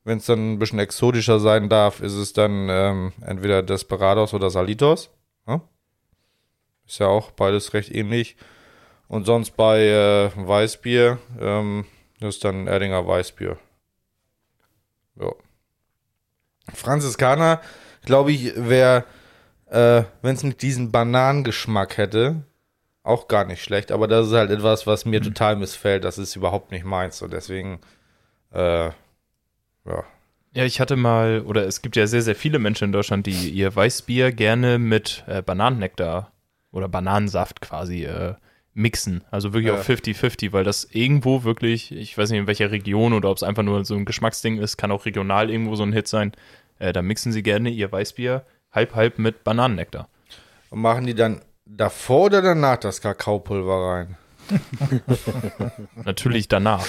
wenn es dann ein bisschen exotischer sein darf, ist es dann ähm, entweder Desperados oder Salitos. Ja? Ist ja auch beides recht ähnlich. Und sonst bei äh, Weißbier, ähm, das ist dann Erdinger Weißbier. Ja. Franziskaner, glaube ich, wäre, äh, wenn es nicht diesen Bananengeschmack hätte, auch gar nicht schlecht. Aber das ist halt etwas, was mir total missfällt. Das ist überhaupt nicht meins. Und deswegen, äh, ja. Ja, ich hatte mal, oder es gibt ja sehr, sehr viele Menschen in Deutschland, die ihr Weißbier gerne mit äh, Bananennektar oder Bananensaft quasi äh, mixen. Also wirklich Ja. auf 50-50, weil das irgendwo wirklich, ich weiß nicht in welcher Region oder ob es einfach nur so ein Geschmacksding ist, kann auch regional irgendwo so ein Hit sein. Äh, da mixen sie gerne ihr Weißbier halb-halb mit Bananennektar. Und machen die dann davor oder danach das Kakaopulver rein? Natürlich danach.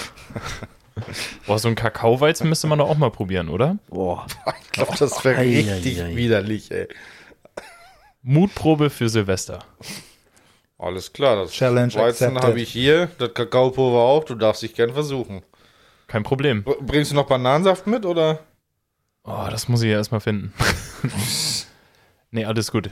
Boah, so ein Kakaoweizen müsste man doch auch mal probieren, oder? Boah. Ich glaube, das wäre Ei, richtig ei, ei. widerlich, ey. Mutprobe für Silvester. Alles klar, das Challenge Weizen habe ich hier, das Kakaopulver auch, du darfst dich gern versuchen. Kein Problem. Bringst du noch Bananensaft mit oder? Oh, das muss ich ja erstmal finden. nee, alles gut.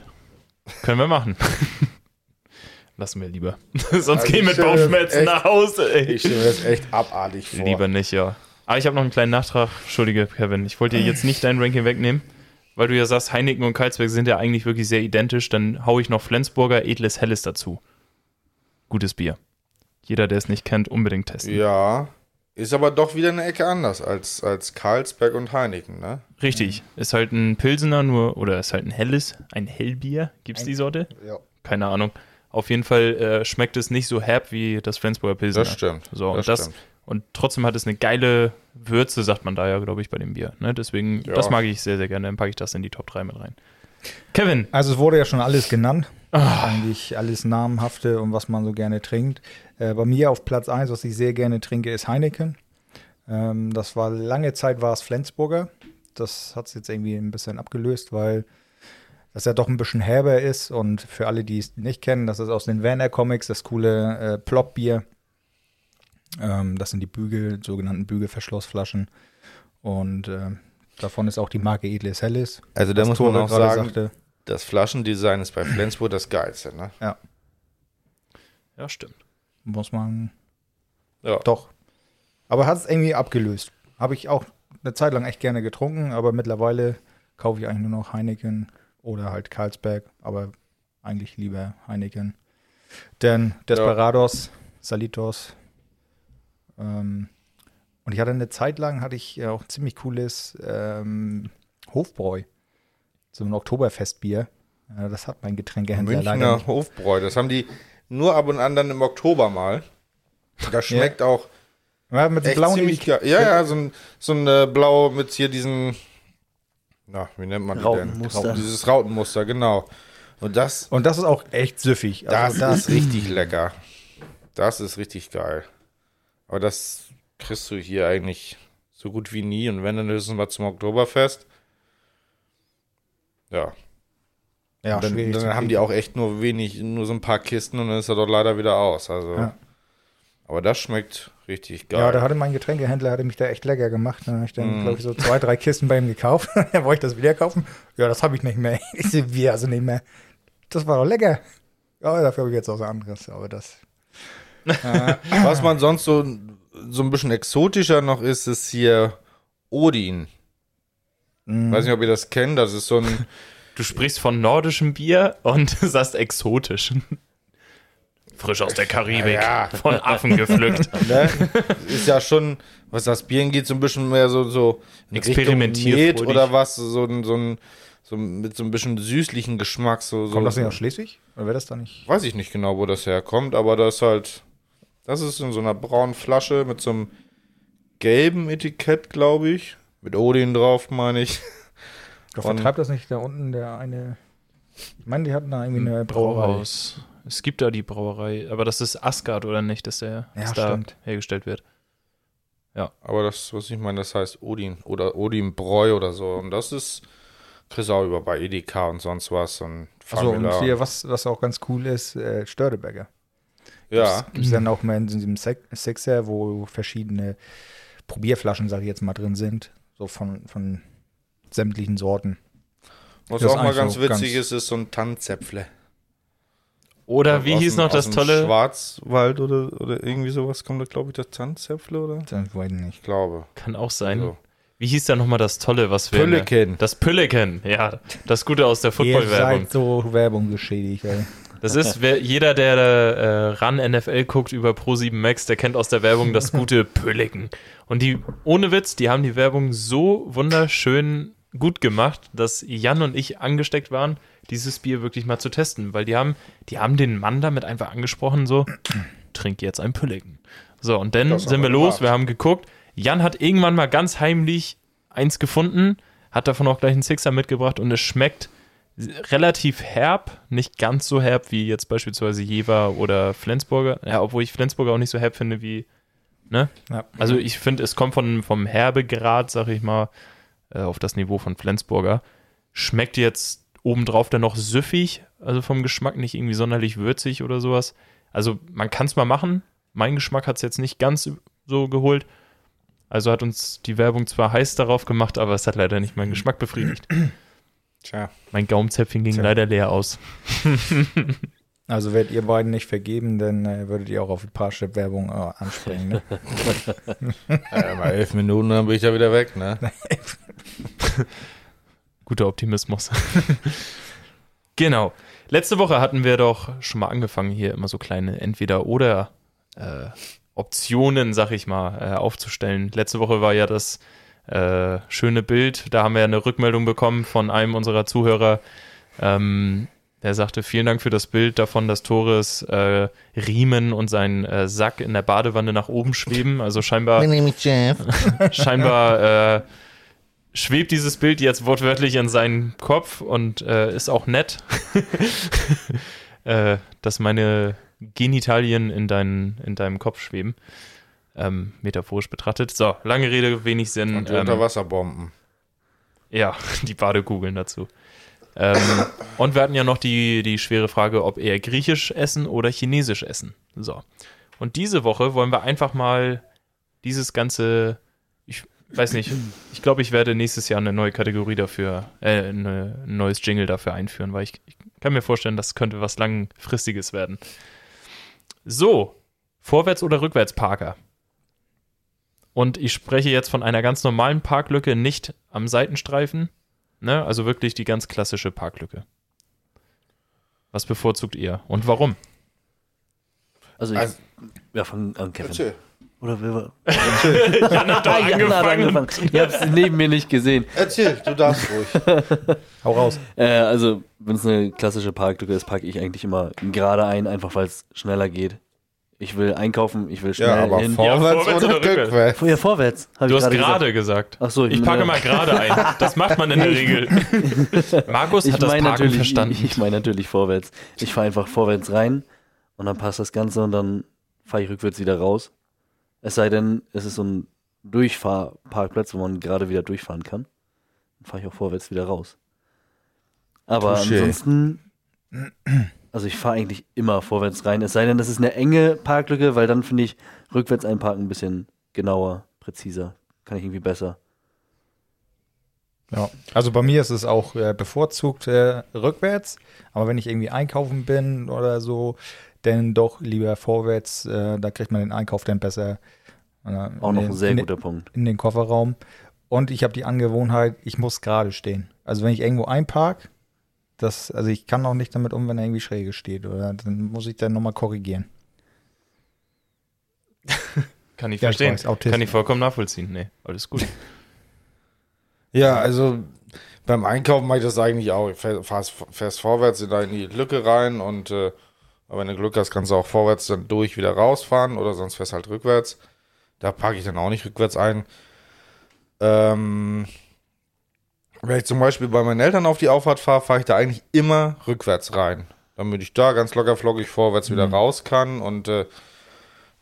Können wir machen. Lassen wir lieber. Sonst Also gehen mit Bauchschmerzen echt- nach Hause, ey. Ich stelle mir das echt abartig vor. Lieber nicht, ja. Aber ich habe noch einen kleinen Nachtrag. Entschuldige, Kevin. Ich wollte dir jetzt nicht dein Ranking wegnehmen, weil du ja sagst, Heineken und Karlsberg sind ja eigentlich wirklich sehr identisch. Dann hau ich noch Flensburger Edles Helles dazu. Gutes Bier. Jeder, der es nicht kennt, unbedingt testen. Ja, ist aber doch wieder eine Ecke anders als, als Carlsberg und Heineken, ne? Richtig. Ist halt ein Pilsener nur, oder ist halt ein helles, ein Hellbier. Gibt's die Sorte? Ja. Keine Ahnung. Auf jeden Fall äh, schmeckt es nicht so herb wie das Flensburger Pilsener. Das stimmt. So, und, das das, stimmt. Und trotzdem hat es eine geile Würze, sagt man da ja, glaube ich, bei dem Bier. Ne? Deswegen, Ja. das mag ich sehr, sehr gerne. Dann packe ich das in die Top 3 mit rein. Kevin, Also es wurde ja schon alles genannt. Eigentlich alles Namenhafte und was man so gerne trinkt. Äh, bei mir auf Platz 1, was ich sehr gerne trinke, ist Heineken. Ähm, das war lange Zeit war es Flensburger. Das hat es jetzt irgendwie ein bisschen abgelöst, weil das ja doch ein bisschen herber ist. Und für alle, die es nicht kennen, das ist aus den Werner Comics, das coole äh, Plop-Bier. Ähm, das sind die Bügel, sogenannten Bügelverschlossflaschen. Und äh, davon ist auch die Marke Edles Helles. Also da muss man auch sagen, sagte. das Flaschendesign ist bei Flensburg das geilste, ne? Ja, ja, stimmt. muss man Ja. Doch. Aber hat es irgendwie abgelöst. Habe ich auch eine Zeit lang echt gerne getrunken, aber mittlerweile kaufe ich eigentlich nur noch Heineken oder halt Carlsberg, aber eigentlich lieber Heineken. Denn Desperados, Salitos. Ähm, und ich hatte eine Zeit lang, hatte ich ja auch ein ziemlich cooles ähm, Hofbräu. So ein Oktoberfestbier. Ja, das hat mein Getränkehändler leider Münchner nicht. Hofbräu, das haben die nur ab und an dann im Oktober mal. Das schmeckt auch Ja, mit so echt blauen ziemlich geil. Ja, ja, so ein, so ein äh, Blau mit hier diesen, na, wie nennt man die denn? Rautenmuster. Dieses Rautenmuster, genau. Und das, Und das ist auch echt süffig. das Also ist richtig lecker. Das ist richtig geil. Aber das kriegst du hier eigentlich so gut wie nie. Und wenn, dann höchstens mal zum Oktoberfest. Ja, Ja, dann, schwierig. dann zu haben die auch echt nur wenig, nur so ein paar Kisten und dann ist er doch leider wieder aus. Also, Ja. aber das schmeckt richtig geil. Ja, da hatte mein Getränkehändler hatte mich da echt lecker gemacht. Da habe ich dann, Mhm. glaube ich, so zwei, drei Kisten bei ihm gekauft. Dann wollte ich das wieder kaufen. Ja, das habe ich nicht mehr. Ich so, wie, also nicht mehr. Das war doch lecker. Ja, dafür habe ich jetzt auch was anderes. Aber das. Was man sonst so, so ein bisschen exotischer noch ist, ist hier Odin. Mhm. Weiß nicht, ob ihr das kennt. Das ist so ein. Du sprichst von nordischem Bier und sagst exotisch. Frisch aus der Karibik, Ja. von Affen gepflückt. Ne? ist ja schon, was das Bieren geht, so ein bisschen mehr so, so. Met oder was, so, ein- so, ein, so mit so ein bisschen süßlichen Geschmack. So, so, Kommt das nicht aus Schleswig? Oder wäre das da nicht? Weiß ich nicht genau, wo das herkommt, aber das ist halt, das ist in so einer braunen Flasche mit so einem gelben Etikett, glaube ich. Mit Odin drauf, meine ich. Doch, vertreibt das nicht da unten der eine. Ich meine, die hatten da irgendwie eine Brauerei. Brauhaus. Es gibt da die Brauerei, aber das ist Asgard oder nicht, dass der Ja, dass da hergestellt wird. Aber das, was ich meine, das heißt Odin oder Odin Bräu oder so. Und das ist, kriegst du auch über bei Edeka und sonst was. Und Achso, und Famila. hier, was, was auch ganz cool ist, äh, Störteberger. Ja, Gibt es dann auch mal in diesem Sixer, wo verschiedene Probierflaschen, sage ich jetzt mal, drin sind. So von, von sämtlichen Sorten. was Das auch mal ganz so witzig ganz- ist, ist so ein Tannzäpfle. Oder wie Aus hieß dem- noch das aus dem tolle? Schwarzwald oder, oder irgendwie sowas kommt da, glaube ich, das Tanzzäpfle, oder? Das weiß ich nicht. Ich glaube. Kann auch sein. Also, Wie hieß da nochmal das Tolle, was wir. Pülliken. Das Pülliken, ja. Das Gute aus der Ihr Football-Werbung. seid so Werbung geschädigt, ey. Das ist, wer, jeder, der äh, ran NFL guckt über Pro7 Max, der kennt aus der Werbung das gute Pülliken. Und die, ohne Witz, die haben die Werbung so wunderschön gut gemacht, dass Jan und ich angesteckt waren, dieses Bier wirklich mal zu testen. Weil die haben, die haben den Mann damit einfach angesprochen, so, trink jetzt ein Pülliken. So, und dann sind wir los, wir haben geguckt. Jan hat irgendwann mal ganz heimlich eins gefunden, hat davon auch gleich einen Sixer mitgebracht und es schmeckt relativ herb, nicht ganz so herb wie jetzt beispielsweise Jever oder Flensburger. Ja, obwohl ich Flensburger auch nicht so herb finde wie, ne? Ja. Also ich finde, es kommt von, vom Herbegrad, sag ich mal, äh, auf das Niveau von Flensburger. Schmeckt jetzt obendrauf dann noch süffig, also vom Geschmack nicht irgendwie sonderlich würzig oder sowas. Also man kann es mal machen. Mein Geschmack hat es jetzt nicht ganz so geholt. Also hat uns die Werbung zwar heiß darauf gemacht, aber es hat leider nicht meinen Geschmack befriedigt. Tja. Mein Gaumenzäpfchen ging Tja. leider leer aus. Also werdet ihr beiden nicht vergeben, dann äh, würdet ihr auch auf die Parship-Werbung äh, anspringen. Ne? Ja, mal elf Minuten, dann bin ich da wieder weg, ne? Guter Optimismus. genau. Letzte Woche hatten wir doch schon mal angefangen, hier immer so kleine Entweder-Oder äh, Optionen, sag ich mal, äh, aufzustellen. Letzte Woche war ja das äh, schöne Bild. Da haben wir eine Rückmeldung bekommen von einem unserer Zuhörer. Ähm, der sagte, vielen Dank für das Bild davon, dass Tores äh, Riemen und sein äh, Sack in der Badewanne nach oben schweben. Also scheinbar scheinbar äh, schwebt dieses Bild jetzt wortwörtlich in seinen Kopf und äh, ist auch nett, äh, dass meine Genitalien in, dein, in deinem Kopf schweben. Ähm, metaphorisch betrachtet. So, lange Rede, wenig Sinn. Und die Ähm, Unterwasserbomben. ja, die Badekugeln dazu. Ähm, und wir hatten ja noch die, die schwere Frage, ob eher griechisch essen oder chinesisch essen. So. Und diese Woche wollen wir einfach mal dieses ganze, ich weiß nicht, ich glaube, ich werde nächstes Jahr eine neue Kategorie dafür, äh, eine, ein neues Jingle dafür einführen, weil ich, ich kann mir vorstellen, das könnte was langfristiges werden. So, Vorwärts- oder Rückwärtsparker? Und ich spreche jetzt von einer ganz normalen Parklücke, nicht am Seitenstreifen. Ne? Also wirklich die ganz klassische Parklücke. Was bevorzugt ihr und warum? Also, ich, Also- ja, fang an, Kevin. Erzähl. Oder will wir? Jan hat doch Ah, Jan hat angefangen. Ich hab's neben mir nicht gesehen. Erzähl, du darfst ruhig. Hau raus. Äh, also, wenn es eine klassische Parklücke ist, packe ich eigentlich immer gerade ein, einfach weil es schneller geht. Ich will einkaufen, ich will schnell Ja, aber hin. vorwärts, vorwärts oder oder rückwärts? Vorher vorwärts. Du ich hast gerade gerade gesagt. Ach so, Ich packe äh, mal gerade ein. Das macht man in der Regel. Markus Ich hat das Parken natürlich, verstanden. ich meine natürlich vorwärts. Ich fahre einfach vorwärts rein und dann passt das Ganze und dann fahre ich rückwärts wieder raus. Es sei denn, es ist so ein Durchfahrparkplatz, wo man gerade wieder durchfahren kann. Dann fahre ich auch vorwärts wieder raus. Aber Touché. ansonsten, also ich fahre eigentlich immer vorwärts rein. Es sei denn, das ist eine enge Parklücke, weil dann finde ich rückwärts einparken ein bisschen genauer, präziser. Kann ich irgendwie besser. Ja, also bei mir ist es auch äh, bevorzugt äh, rückwärts, aber wenn ich irgendwie einkaufen bin oder so, dann doch lieber vorwärts, äh, da kriegt man den Einkauf dann besser. äh, Auch noch den- ein sehr guter Punkt. In den Kofferraum. Und ich habe die Angewohnheit, ich muss gerade stehen. Also wenn ich irgendwo einpark, das, also ich kann auch nicht damit um, wenn er irgendwie schräge steht, oder dann muss ich dann nochmal korrigieren. Kann ich Ja, ich verstehen. weiß, Autismus. Kann ich vollkommen nachvollziehen. Nee, alles gut. Ja, also beim Einkaufen mache ich das eigentlich auch. Ich fähr- fahrst, fährst vorwärts in die Lücke rein und äh, wenn du Glück hast, kannst du auch vorwärts dann durch wieder rausfahren oder sonst fährst halt rückwärts. Da parke ich dann auch nicht rückwärts ein. Ähm, wenn ich zum Beispiel bei meinen Eltern auf die Auffahrt fahre, fahre ich da eigentlich immer rückwärts rein. Damit ich da ganz locker flockig vorwärts wieder raus kann. Und äh,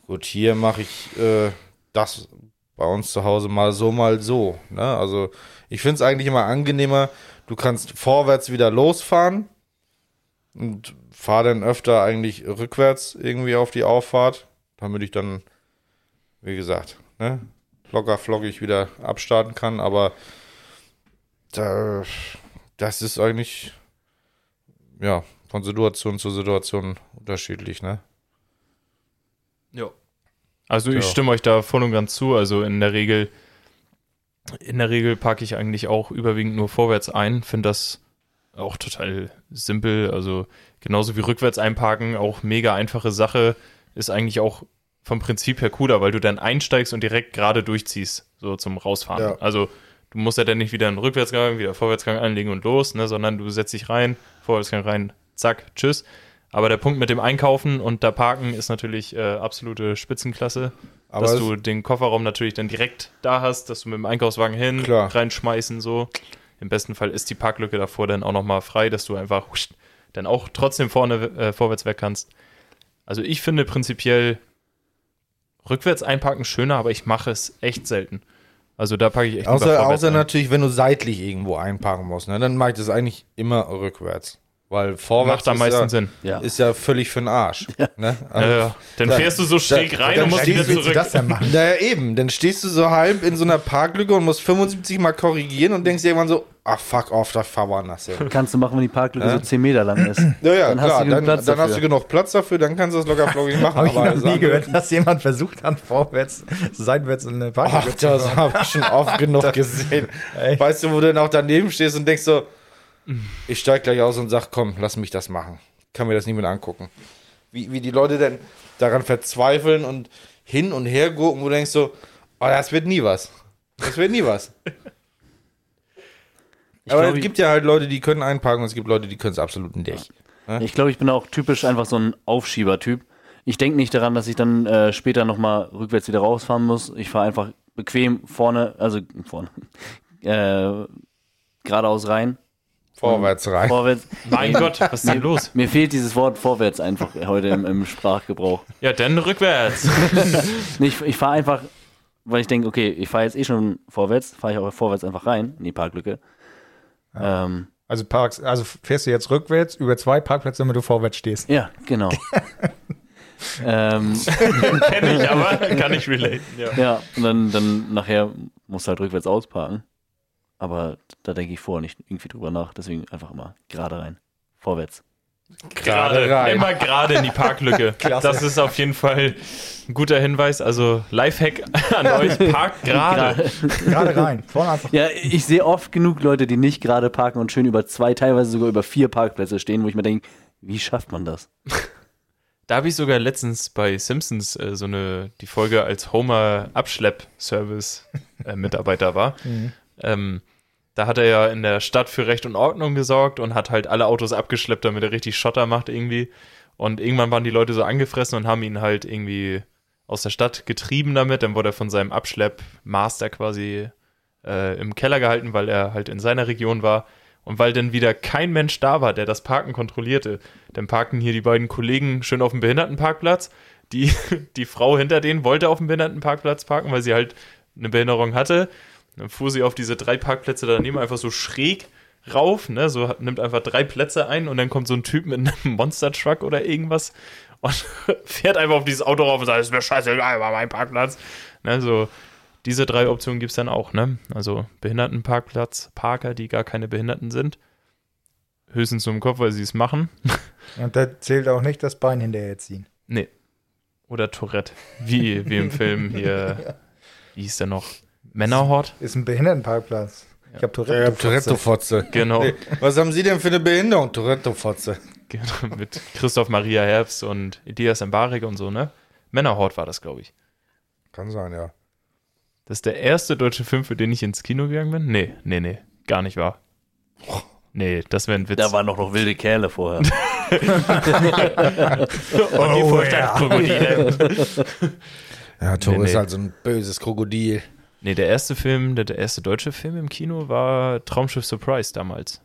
gut, hier mache ich äh, das bei uns zu Hause mal so, mal so. Ne? Also ich finde es eigentlich immer angenehmer, du kannst vorwärts wieder losfahren und fahre dann öfter eigentlich rückwärts irgendwie auf die Auffahrt, damit ich dann, wie gesagt, ne, locker flockig wieder abstarten kann. Aber da, das ist eigentlich, ja, von Situation zu Situation unterschiedlich, ne? Ja. Also ich Ja. stimme euch da voll und ganz zu. Also in der Regel, in der Regel packe ich eigentlich auch überwiegend nur vorwärts ein. Finde das auch total simpel. Also genauso wie rückwärts einparken, auch mega einfache Sache. Ist eigentlich auch vom Prinzip her cooler, weil du dann einsteigst und direkt gerade durchziehst, so zum Rausfahren. Ja. Also du musst ja dann nicht wieder einen Rückwärtsgang, wieder Vorwärtsgang anlegen und los, ne, sondern du setzt dich rein, Vorwärtsgang rein, zack, tschüss. Aber der Punkt mit dem Einkaufen und da parken ist natürlich äh, absolute Spitzenklasse. Aber dass du den Kofferraum natürlich dann direkt da hast, dass du mit dem Einkaufswagen hin, Klar. reinschmeißen so. Im besten Fall ist die Parklücke davor dann auch nochmal frei, dass du einfach husch, dann auch trotzdem vorne äh, vorwärts weg kannst. Also ich finde prinzipiell rückwärts einparken schöner, aber ich mache es echt selten. Also da packe ich echt Außer, außer natürlich, wenn du seitlich irgendwo einparken musst, ne? dann mache ich das eigentlich immer rückwärts. Weil vorwärts Macht am ist, meisten ja, Sinn. Ja. ist ja völlig für den Arsch. Ne? Also, Ja, ja. Dann da- fährst du so schräg da- rein dann und musst wieder zurück. das denn machen? Naja, eben. Dann stehst du so halb in so einer Parklücke und musst 75 Mal korrigieren und denkst irgendwann so, ach fuck off, da fahr woanders hin. Kannst du machen, wenn die Parklücke Ja. so 10 Meter lang ist. Ja, ja, Dann hast klar. du genug dann Platz dann hast dafür. du genug Platz dafür, dann kannst du das locker flockig machen. Habe ich aber noch nie gehört, dass jemand versucht hat, vorwärts, seitwärts in eine Ach, Parklücke zu das kommen. habe ich schon oft genug gesehen. Echt? Weißt du, wo du dann auch daneben stehst und denkst so, ich steig gleich aus und sag, komm, lass mich das machen. Kann mir das nicht mehr angucken. Wie, wie die Leute dann daran verzweifeln und hin und her gucken, wo du denkst so, oh, das wird nie was. Das wird nie was. Ich Aber glaub, es gibt ja halt Leute, die können einparken und es gibt Leute, die können es absolut nicht. Ich glaube, ich bin auch typisch einfach so ein Aufschiebertyp. Ich denke nicht daran, dass ich dann äh, später nochmal rückwärts wieder rausfahren muss. Ich fahre einfach bequem vorne, also vorne, äh, geradeaus rein. Vorwärts rein. Vorwärts. Mein Gott, was ist denn los? Mir fehlt dieses Wort vorwärts einfach heute im, im Sprachgebrauch. Ja, dann rückwärts. Nee, ich ich fahre einfach, weil ich denke, okay, ich fahre jetzt eh schon vorwärts, fahre ich auch vorwärts einfach rein in die Parklücke. Ähm, Also, parkst, also fährst du jetzt rückwärts über zwei Parkplätze, damit du vorwärts stehst. ja, genau. ähm, Kenn ich, aber kann ich relaten. Ja. ja, und dann, dann nachher musst du halt rückwärts ausparken. Aber da denke ich vorher nicht irgendwie drüber nach. Deswegen einfach immer gerade rein. Vorwärts. Gerade rein. Immer gerade in die Parklücke. Klasse. Das ist auf jeden Fall ein guter Hinweis. Also Lifehack an euch, parkt gerade. Gerade rein. Vorne einfach. Ja, ich sehe oft genug Leute, die nicht gerade parken und schön über zwei, teilweise sogar über vier Parkplätze stehen, wo ich mir denke, wie schafft man das? Da habe ich sogar letztens bei Simpsons äh, so eine, die Folge als Homer Abschlepp-Service äh, Mitarbeiter war. Ähm, da hat er ja in der Stadt für Recht und Ordnung gesorgt und hat halt alle Autos abgeschleppt, damit er richtig Schotter macht irgendwie. Und irgendwann waren die Leute so angefressen und haben ihn halt irgendwie aus der Stadt getrieben damit. Dann wurde er von seinem Abschleppmaster quasi äh, im Keller gehalten, weil er halt in seiner Region war. Und weil dann wieder kein Mensch da war, der das Parken kontrollierte, dann parken hier die beiden Kollegen schön auf dem Behindertenparkplatz. die, die Frau hinter denen wollte auf dem Behindertenparkplatz parken, weil sie halt eine Behinderung hatte. Dann fuhr sie auf diese drei Parkplätze daneben einfach so schräg rauf, ne, so hat- nimmt einfach drei Plätze ein und dann kommt so ein Typ mit einem Monster-Truck oder irgendwas und fährt einfach auf dieses Auto rauf und sagt, ist mir scheißegal, war mein Parkplatz. Ne, so, diese drei Optionen gibt es dann auch, ne? Also Behindertenparkplatz, Parker, die gar keine Behinderten sind. Höchstens nur im Kopf, weil sie es machen. Und da zählt auch nicht das Bein hinterher ziehen. Nee. Oder Tourette. Wie, wie im Film hier. Wie hieß der noch? Männerhort? Ist ein Behindertenparkplatz. Ich habe Tourette. Ja, Toretto-Fotze. Genau. Nee, Was haben Sie denn für eine Behinderung? Toretto-Fotze. genau. Mit Christoph Maria Herbst und Elias Mbarek und so, ne? Männerhort war das, glaube ich. Kann sein, ja. Das ist der erste deutsche Film, für den ich ins Kino gegangen bin? Nee, nee, nee. Gar nicht wahr. Nee, das wäre ein Witz. Da waren noch, noch wilde Kerle vorher. und die Vorstadtkrokodile. Ja, Tore Nee, ist nee. halt so ein böses Krokodil. Nee, der erste Film, der, der erste deutsche Film im Kino war Traumschiff Surprise damals.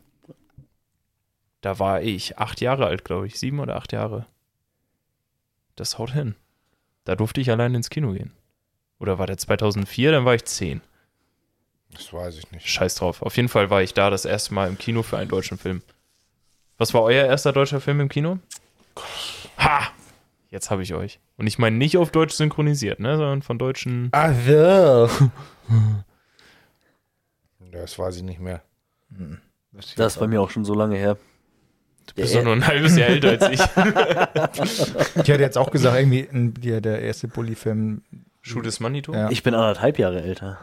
Da war ich acht Jahre alt, glaube ich. Sieben oder acht Jahre. Das haut hin. Da durfte ich allein ins Kino gehen. Oder war der 2004? Dann war ich zehn. Das weiß ich nicht. Scheiß drauf. Auf jeden Fall war ich da das erste Mal im Kino für einen deutschen Film. Was war euer erster deutscher Film im Kino? Ha! Jetzt habe ich euch. Und ich meine nicht auf Deutsch synchronisiert, ne, sondern von deutschen. Ach so. Das weiß ich nicht mehr. Das ist bei mir auch schon so lange her. Du bist doch nur ein halbes Jahr älter als ich. Ich hätte jetzt auch gesagt, irgendwie der, der erste Bully-Film, Schuh des Manito? Ja. Ich bin anderthalb Jahre älter.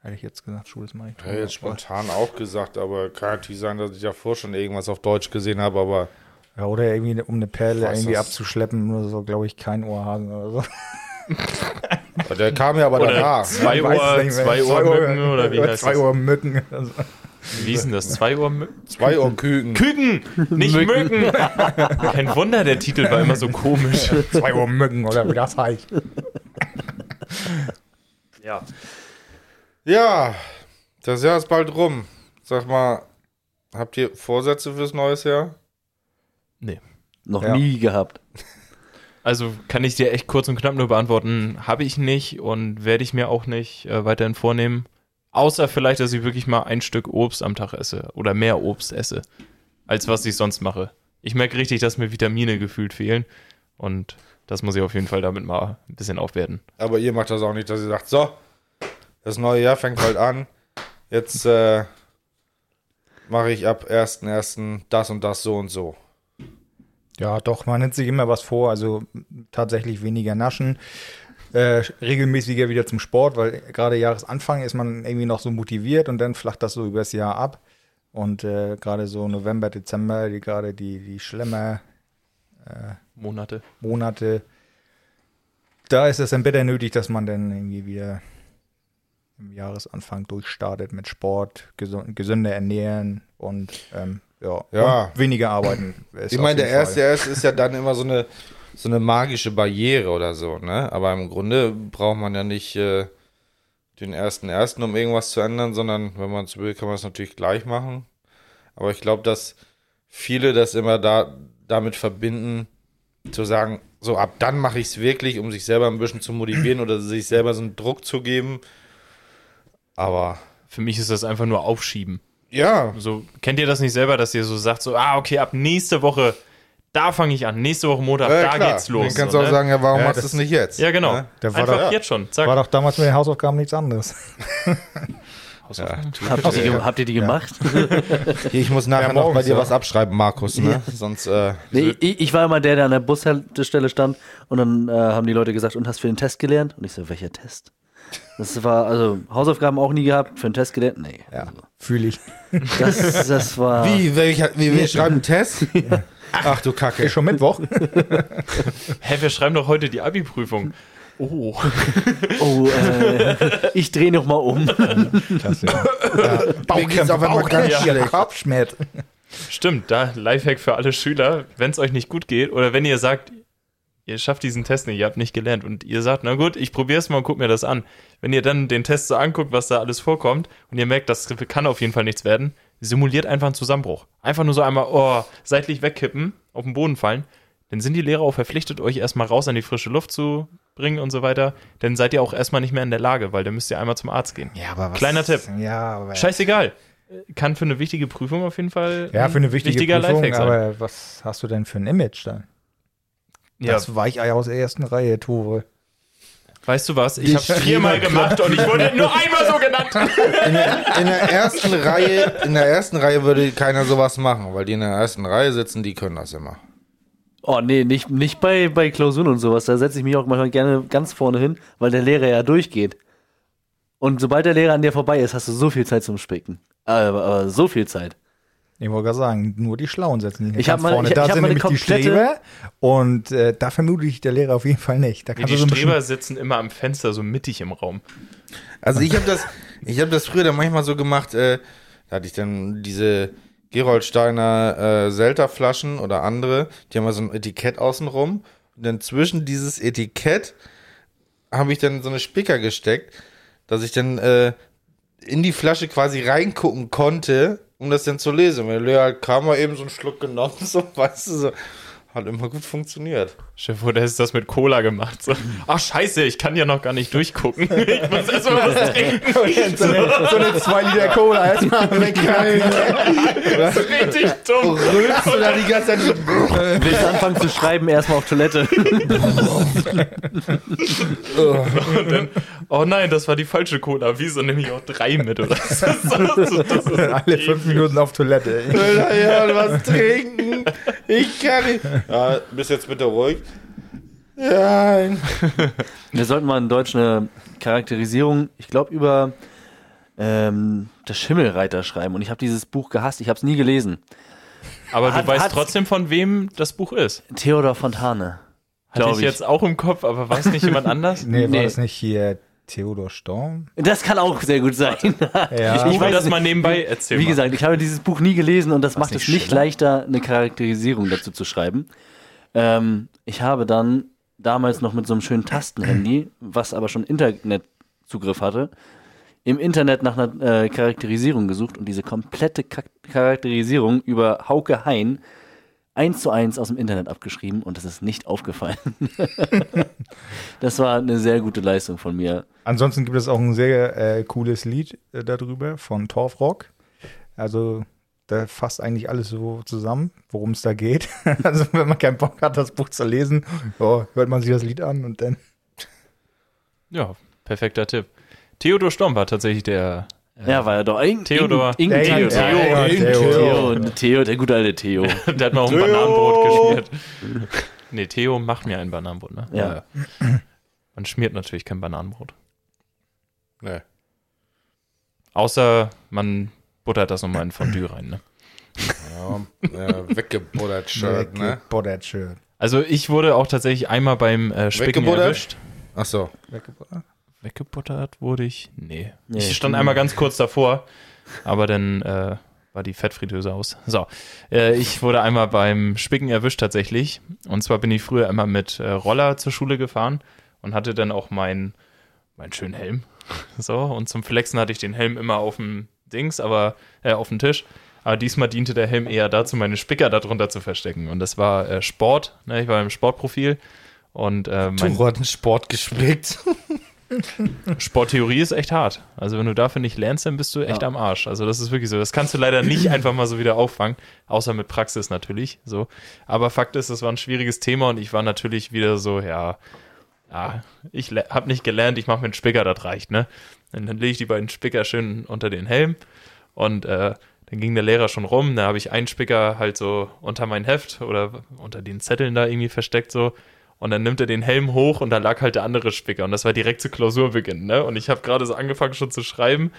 hätte ich jetzt gesagt, Schule ist mal Ich hätte jetzt spontan auch gesagt, aber kann natürlich sein, dass ich davor schon irgendwas auf Deutsch gesehen habe, aber Ja, oder irgendwie, um eine Perle Was irgendwie das- abzuschleppen oder so, glaube ich, kein Ohrhasen oder so. der kam ja aber Oder danach. zwei Ohr, zwei Ohrmücken oder wie heißt Zwei das? Ohr Mücken. Also, Wie hieß denn das? Zwei Ohrmücken? Zwei Ohr Küken. Küken! Nicht Mücken! Kein Wunder, der Titel war immer so komisch. zwei Ohr Mücken oder wie das heißt. Ja. Ja, das Jahr ist bald rum. Sag mal, habt ihr Vorsätze fürs neues Jahr? Nee. Noch Ja. nie gehabt. Also kann ich dir echt kurz und knapp nur beantworten, habe ich nicht und werde ich mir auch nicht äh, weiterhin vornehmen. Außer vielleicht, dass ich wirklich mal ein Stück Obst am Tag esse oder mehr Obst esse, als was ich sonst mache. Ich merke richtig, dass mir Vitamine gefühlt fehlen und das muss ich auf jeden Fall damit mal ein bisschen aufwerten. Aber ihr macht das auch nicht, dass ihr sagt, so, das neue Jahr fängt bald an. Jetzt äh, mache ich ab 1.1. das und das so und so. Ja, doch, man nimmt sich immer was vor. Also tatsächlich weniger naschen. Äh, regelmäßiger wieder zum Sport, weil gerade Jahresanfang ist man irgendwie noch so motiviert und dann flacht das so übers Jahr ab. Und äh, gerade so November, Dezember, die gerade die, die Schlemmer Monate. Monate, da ist es dann bitter nötig, dass man dann irgendwie wieder im Jahresanfang durchstartet mit Sport, gesund, gesünder ernähren und ähm, ja, Ja. Und weniger arbeiten. ist Ich meine, der Fall. erste erste ist ja dann immer so eine, so eine magische Barriere oder so, ne? Aber im Grunde braucht man ja nicht äh, den ersten ersten, um irgendwas zu ändern, sondern wenn man es will, kann man es natürlich gleich machen. Aber ich glaube, dass viele das immer da damit verbinden, zu sagen, so ab dann mache ich es wirklich, um sich selber ein bisschen zu motivieren oder sich selber so einen Druck zu geben. Aber Für mich ist das einfach nur Aufschieben. Ja, So, kennt ihr das nicht selber, dass ihr so sagt, so, ah, okay, ab nächste Woche, da fange ich an, nächste Woche Montag, äh, da klar. geht's los. Dann kannst so, du auch ne? sagen, ja, warum Ja, machst du das- es nicht jetzt? Ja, genau. Ne? Der war Einfach doch- jetzt schon. Zack. War doch damals mit den Hausaufgaben nichts anderes. Hausaufgaben. Habt ihr die, habt ihr die gemacht? Ich muss nachher Ja, noch bei dir ja. was abschreiben, Markus, ne? Sonst, äh, Nee, ich, ich war immer der, der an der Bushaltestelle stand und dann äh, haben die Leute gesagt, und hast du für den Test gelernt? Und ich so, welcher Test? Das war, also Hausaufgaben auch nie gehabt, für den Test gelernt? Nee. Ja, fühle ich. Das, das war. wie, welcher, wie, wir schreiben einen Test? Ach du Kacke. Ist schon Mittwoch. Hä, wir schreiben doch heute die Abi-Prüfung. Oh. Oh, äh, ich drehe noch mal um. Klasse. Ja. Mir geht's auf einmal ganz ja. schlecht. Kopfschmerz. Stimmt, da Lifehack für alle Schüler, wenn es euch nicht gut geht oder wenn ihr sagt, ihr schafft diesen Test nicht, ihr habt nicht gelernt und ihr sagt, na gut, ich probiere es mal und guck mir das an. Wenn ihr dann den Test so anguckt, was da alles vorkommt und ihr merkt, das kann auf jeden Fall nichts werden, simuliert einfach einen Zusammenbruch. Einfach nur so einmal, oh, seitlich wegkippen, auf den Boden fallen. dann sind die Lehrer auch verpflichtet, euch erstmal raus an die frische Luft zu bringen und so weiter. Dann seid ihr auch erstmal nicht mehr in der Lage, weil dann müsst ihr einmal zum Arzt gehen. Ja, aber was, Kleiner Tipp. Ja, aber, Scheißegal. Kann für eine wichtige Prüfung auf jeden Fall ja, für eine wichtige wichtiger Prüfung, Lifehack sein. aber was hast du denn für ein Image dann? Ja, Das Weichei aus der ersten Reihe, Tore. weißt du was? Ich habe viermal gemacht und ich wurde nur einmal so genannt. In der, in der ersten Reihe, in der ersten Reihe würde keiner sowas machen, weil die in der ersten Reihe sitzen, die können das immer. Oh nee, nicht, nicht bei, bei Klausuren und sowas. Da setze ich mich auch manchmal gerne ganz vorne hin, weil der Lehrer ja durchgeht. Und sobald der Lehrer an dir vorbei ist, hast du so viel Zeit zum Spicken. Aber, aber so viel Zeit. Ich wollte gerade sagen, nur die Schlauen setzen die Ich ganz hab mal- vorne. ich- da ich hab sind mal eine nämlich die komplette- Streber und äh, da vermute ich der Lehrer auf jeden Fall nicht. Da Nee, die so Streber sitzen immer am Fenster, so mittig im Raum. Also ich habe das, ich habe das früher dann manchmal so gemacht, äh, da hatte ich dann diese Geroldsteiner äh, Selterflaschen oder andere, die haben ja so ein Etikett außenrum. Und dann zwischen dieses Etikett habe ich dann so eine Spicker gesteckt, dass ich dann äh, in die Flasche quasi reingucken konnte, um das dann zu lesen. Der Lehrer halt kam, mal eben so einen Schluck genommen, so, weißt du, so. Hat immer gut funktioniert. Chef, oder ist das mit Cola gemacht? So, ach scheiße, ich kann ja noch gar nicht durchgucken. Ich muss erst mal was trinken. so, eine, so eine 2 Liter Cola erstmal wegknallen. Das ist richtig dumm. Rülpst du da die ganze Zeit Willst du anfangen zu schreiben, erstmal auf Toilette. Oh nein, das war die falsche Cola. Wieso nehme ich auch drei mit? Oder? Das ist das ist Alle fünf Minuten auf Toilette. ja, was trinken. Ich kann nicht. Ja, bist jetzt bitte ruhig. Ja. Wir sollten mal in Deutsch eine Charakterisierung, ich glaube, über ähm, das Schimmelreiter schreiben. Und ich habe dieses Buch gehasst, ich habe es nie gelesen. Aber Hat- du weißt trotzdem, von wem das Buch ist. Theodor Fontane. Hatte ich ich. jetzt auch im Kopf, aber weiß nicht jemand anders? Nee, war Nee. das nicht hier Theodor Storm? Das kann auch sehr gut sein. Ja. Ich weiß das mal nebenbei erzählen. Wie gesagt, ich habe dieses Buch nie gelesen und das macht nicht es nicht schlimm? leichter, eine Charakterisierung dazu zu schreiben. Ähm, ich habe dann damals noch mit so einem schönen Tastenhandy, was aber schon Internetzugriff hatte, im Internet nach einer äh, Charakterisierung gesucht und diese komplette Ka Charakterisierung über Hauke Hein eins zu eins aus dem Internet abgeschrieben und das ist nicht aufgefallen. das war eine sehr gute Leistung von mir. Ansonsten gibt es auch ein sehr äh, cooles Lied äh, darüber von Torfrock. Also da fasst eigentlich alles so zusammen, worum es da geht. also wenn man keinen Bock hat, das Buch zu lesen, ja, hört man sich das Lied an und dann. Ja, perfekter Tipp. Theodor Storm war tatsächlich der. Ja, war ja doch irgendein Theodor. Irgendein Theo. Theo. ja, ja, Theo. Theo. Theo, Theo, der gute alte Theo. Der hat mir auch ein Bananenbrot geschmiert. Nee, Theo macht mir ein Bananenbrot, ne? Ja. Man schmiert natürlich kein Bananenbrot. Nee. Außer man buttert das nochmal in Fondue rein, ne? Ja, ja, weggebuddert Shirt, ne? Weggebuddert schön. Also ich wurde auch tatsächlich einmal beim äh, Spicken Weggebuttert? erwischt. Ach so. Weggebuddert? Weggebuttert wurde ich? Nee. Nee. Ich stand einmal ganz kurz davor, aber dann äh, war die Fettfritteuse aus. So, äh, ich wurde einmal beim Spicken erwischt tatsächlich. Und zwar bin ich früher immer mit äh, Roller zur Schule gefahren und hatte dann auch meinen meinen schönen Helm. So, und zum Flexen hatte ich den Helm immer auf dem Dings, aber äh, auf dem Tisch. Aber diesmal diente der Helm eher dazu, meine Spicker darunter zu verstecken. Und das war äh, Sport. Ne? Ich war im Sportprofil. Und äh, mein, Turo hat einen Sport gespickt. Sporttheorie ist echt hart. Also wenn du dafür nicht lernst, dann bist du echt Ja. am Arsch. Also das ist wirklich so. Das kannst du leider nicht einfach mal so wieder auffangen, außer mit Praxis natürlich. So. Aber Fakt ist, es war ein schwieriges Thema und ich war natürlich wieder so, ja, ja ich habe nicht gelernt, ich mache mir einen Spicker, das reicht, ne? Und dann lege ich die beiden Spicker schön unter den Helm und äh, dann ging der Lehrer schon rum, da habe ich einen Spicker halt so unter mein Heft oder unter den Zetteln da irgendwie versteckt so und dann nimmt er den Helm hoch und da lag halt der andere Spicker und das war direkt zu Klausurbeginn, ne? Und ich habe gerade so angefangen schon zu schreiben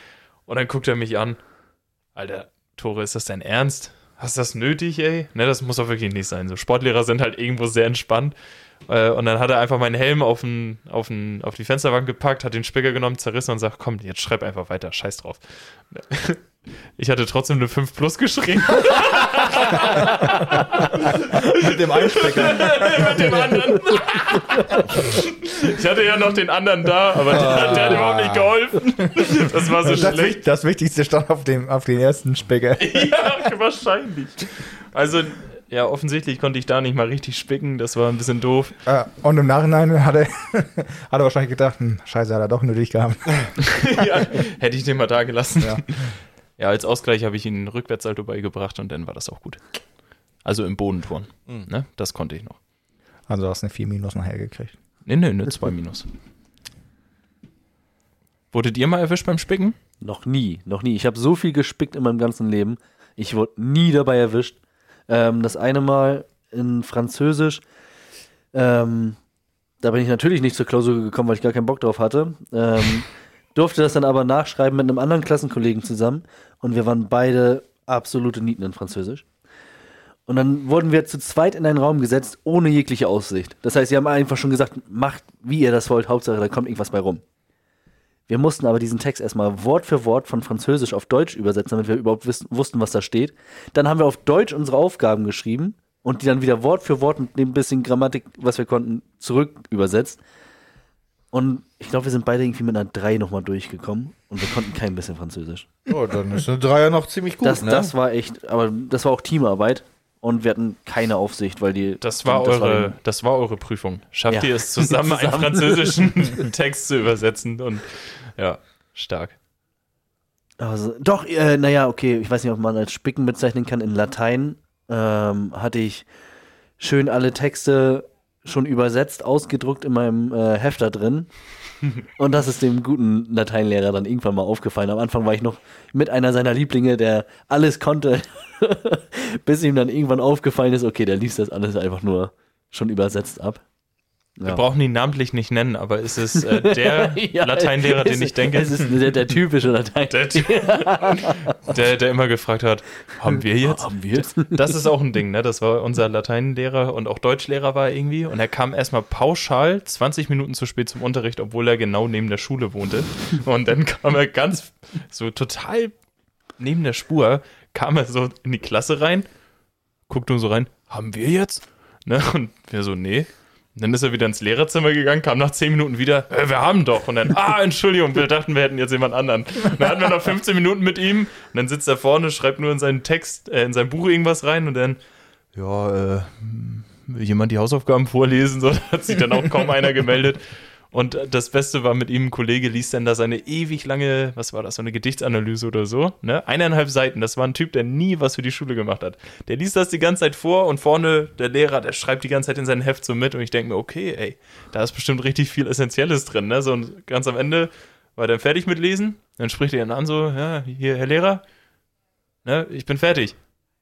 und dann guckt er mich an. Alter, Tore, ist das dein Ernst? Hast du das nötig, ey? Ne, das muss doch wirklich nicht sein. So Sportlehrer sind halt irgendwo sehr entspannt. Äh, Und dann hat er einfach meinen Helm auf, den, auf, den, auf die Fensterbank gepackt, hat den Spicker genommen, zerrissen und sagt, komm, jetzt schreib einfach weiter, scheiß drauf. Ich hatte trotzdem eine 5 plus geschrieben. Mit dem Einstecker. mit dem anderen. Ich hatte ja noch den anderen da, aber der, hat- der hat überhaupt nicht geholfen. Das war so Das, schlecht. Wich- das Wichtigste stand auf dem, auf den ersten Specker. Ja, wahrscheinlich. Also, ja, offensichtlich konnte ich da nicht mal richtig spicken. Das war ein bisschen doof. Äh, und im Nachhinein hat er, hat er wahrscheinlich gedacht, hm, scheiße, hat er doch nötig gehabt. ja, hätte ich den mal da gelassen. Ja. Ja, als Ausgleich habe ich ihnen Rückwärtssalto beigebracht und dann war das auch gut. Also im Bodenturn. Ne? Das konnte ich noch. Also du hast eine 4 Minus nachher gekriegt. Nee, nee, eine 2 Minus. Wurdet ihr mal erwischt beim Spicken? Noch nie, noch nie. Ich habe so viel gespickt in meinem ganzen Leben. Ich wurde nie dabei erwischt. Ähm, das eine Mal in Französisch. Ähm, da bin ich natürlich nicht zur Klausur gekommen, weil ich gar keinen Bock drauf hatte. Ähm, durfte das dann aber nachschreiben mit einem anderen Klassenkollegen zusammen. Und wir waren beide absolute Nieten in Französisch. Und dann wurden wir zu zweit in einen Raum gesetzt, ohne jegliche Aussicht. Das heißt, sie haben einfach schon gesagt, macht, wie ihr das wollt, Hauptsache, da kommt irgendwas bei rum. Wir mussten aber diesen Text erstmal Wort für Wort von Französisch auf Deutsch übersetzen, damit wir überhaupt wissen, wussten, was da steht. Dann haben wir auf Deutsch unsere Aufgaben geschrieben und die dann wieder Wort für Wort mit dem bisschen Grammatik, was wir konnten, zurück übersetzt. Und ich glaube, wir sind beide irgendwie mit einer 3 nochmal durchgekommen und wir konnten kein bisschen Französisch. Oh, dann ist eine Dreier noch ziemlich gut, das, ne? das war echt, aber das war auch Teamarbeit und wir hatten keine Aufsicht, weil die. Das war, das eure, die- das war eure Prüfung. Schafft Ja. ihr es zusammen, einen Zusammen. französischen Text zu übersetzen? Und ja, stark. Also, doch, äh, naja, okay, ich weiß nicht, ob man als Spicken bezeichnen kann. In Latein ähm, hatte ich schön alle Texte schon übersetzt, ausgedruckt in meinem äh, Hefter drin. Und das ist dem guten Lateinlehrer dann irgendwann mal aufgefallen. Am Anfang war ich noch mit einer seiner Lieblinge, der alles konnte, bis ihm dann irgendwann aufgefallen ist, okay, der liest das alles einfach nur schon übersetzt ab. Wir brauchen ihn namentlich nicht nennen, aber ist es äh, der Ja, Lateinlehrer, den ich ist- denke? Es ist der, der typische Latein. Der, der, immer gefragt hat, haben wir jetzt? Haben wir jetzt? Das ist auch ein Ding, ne? Das war unser Lateinlehrer und auch Deutschlehrer war er irgendwie. Und er kam erstmal pauschal 20 Minuten zu spät zum Unterricht, obwohl er genau neben der Schule wohnte. Und dann kam er ganz so total neben der Spur, kam er so in die Klasse rein, guckte uns so rein, haben wir jetzt? Ne? Und wir so, nee. Dann ist er wieder ins Lehrerzimmer gegangen, kam nach 10 Minuten wieder, äh, wir haben doch. Und dann, ah, Entschuldigung, wir dachten, wir hätten jetzt jemand anderen. Und dann hatten wir noch 15 Minuten mit ihm und dann sitzt er vorne, schreibt nur in seinen Text, äh, in sein Buch irgendwas rein und dann, ja, äh, will jemand die Hausaufgaben vorlesen? So, hat sich dann auch kaum einer gemeldet. Und das Beste war mit ihm, ein Kollege liest dann da seine ewig lange, was war das, so eine Gedichtsanalyse oder so, ne? Eineinhalb Seiten. Das war ein Typ, der nie was für die Schule gemacht hat. Der liest das die ganze Zeit vor und vorne der Lehrer, der schreibt die ganze Zeit in sein Heft so mit und ich denke mir, okay, ey, da ist bestimmt richtig viel Essentielles drin, ne? So und ganz am Ende war dann fertig mit Lesen, dann spricht er ihn an so, ja, hier, Herr Lehrer, ne, ich bin fertig.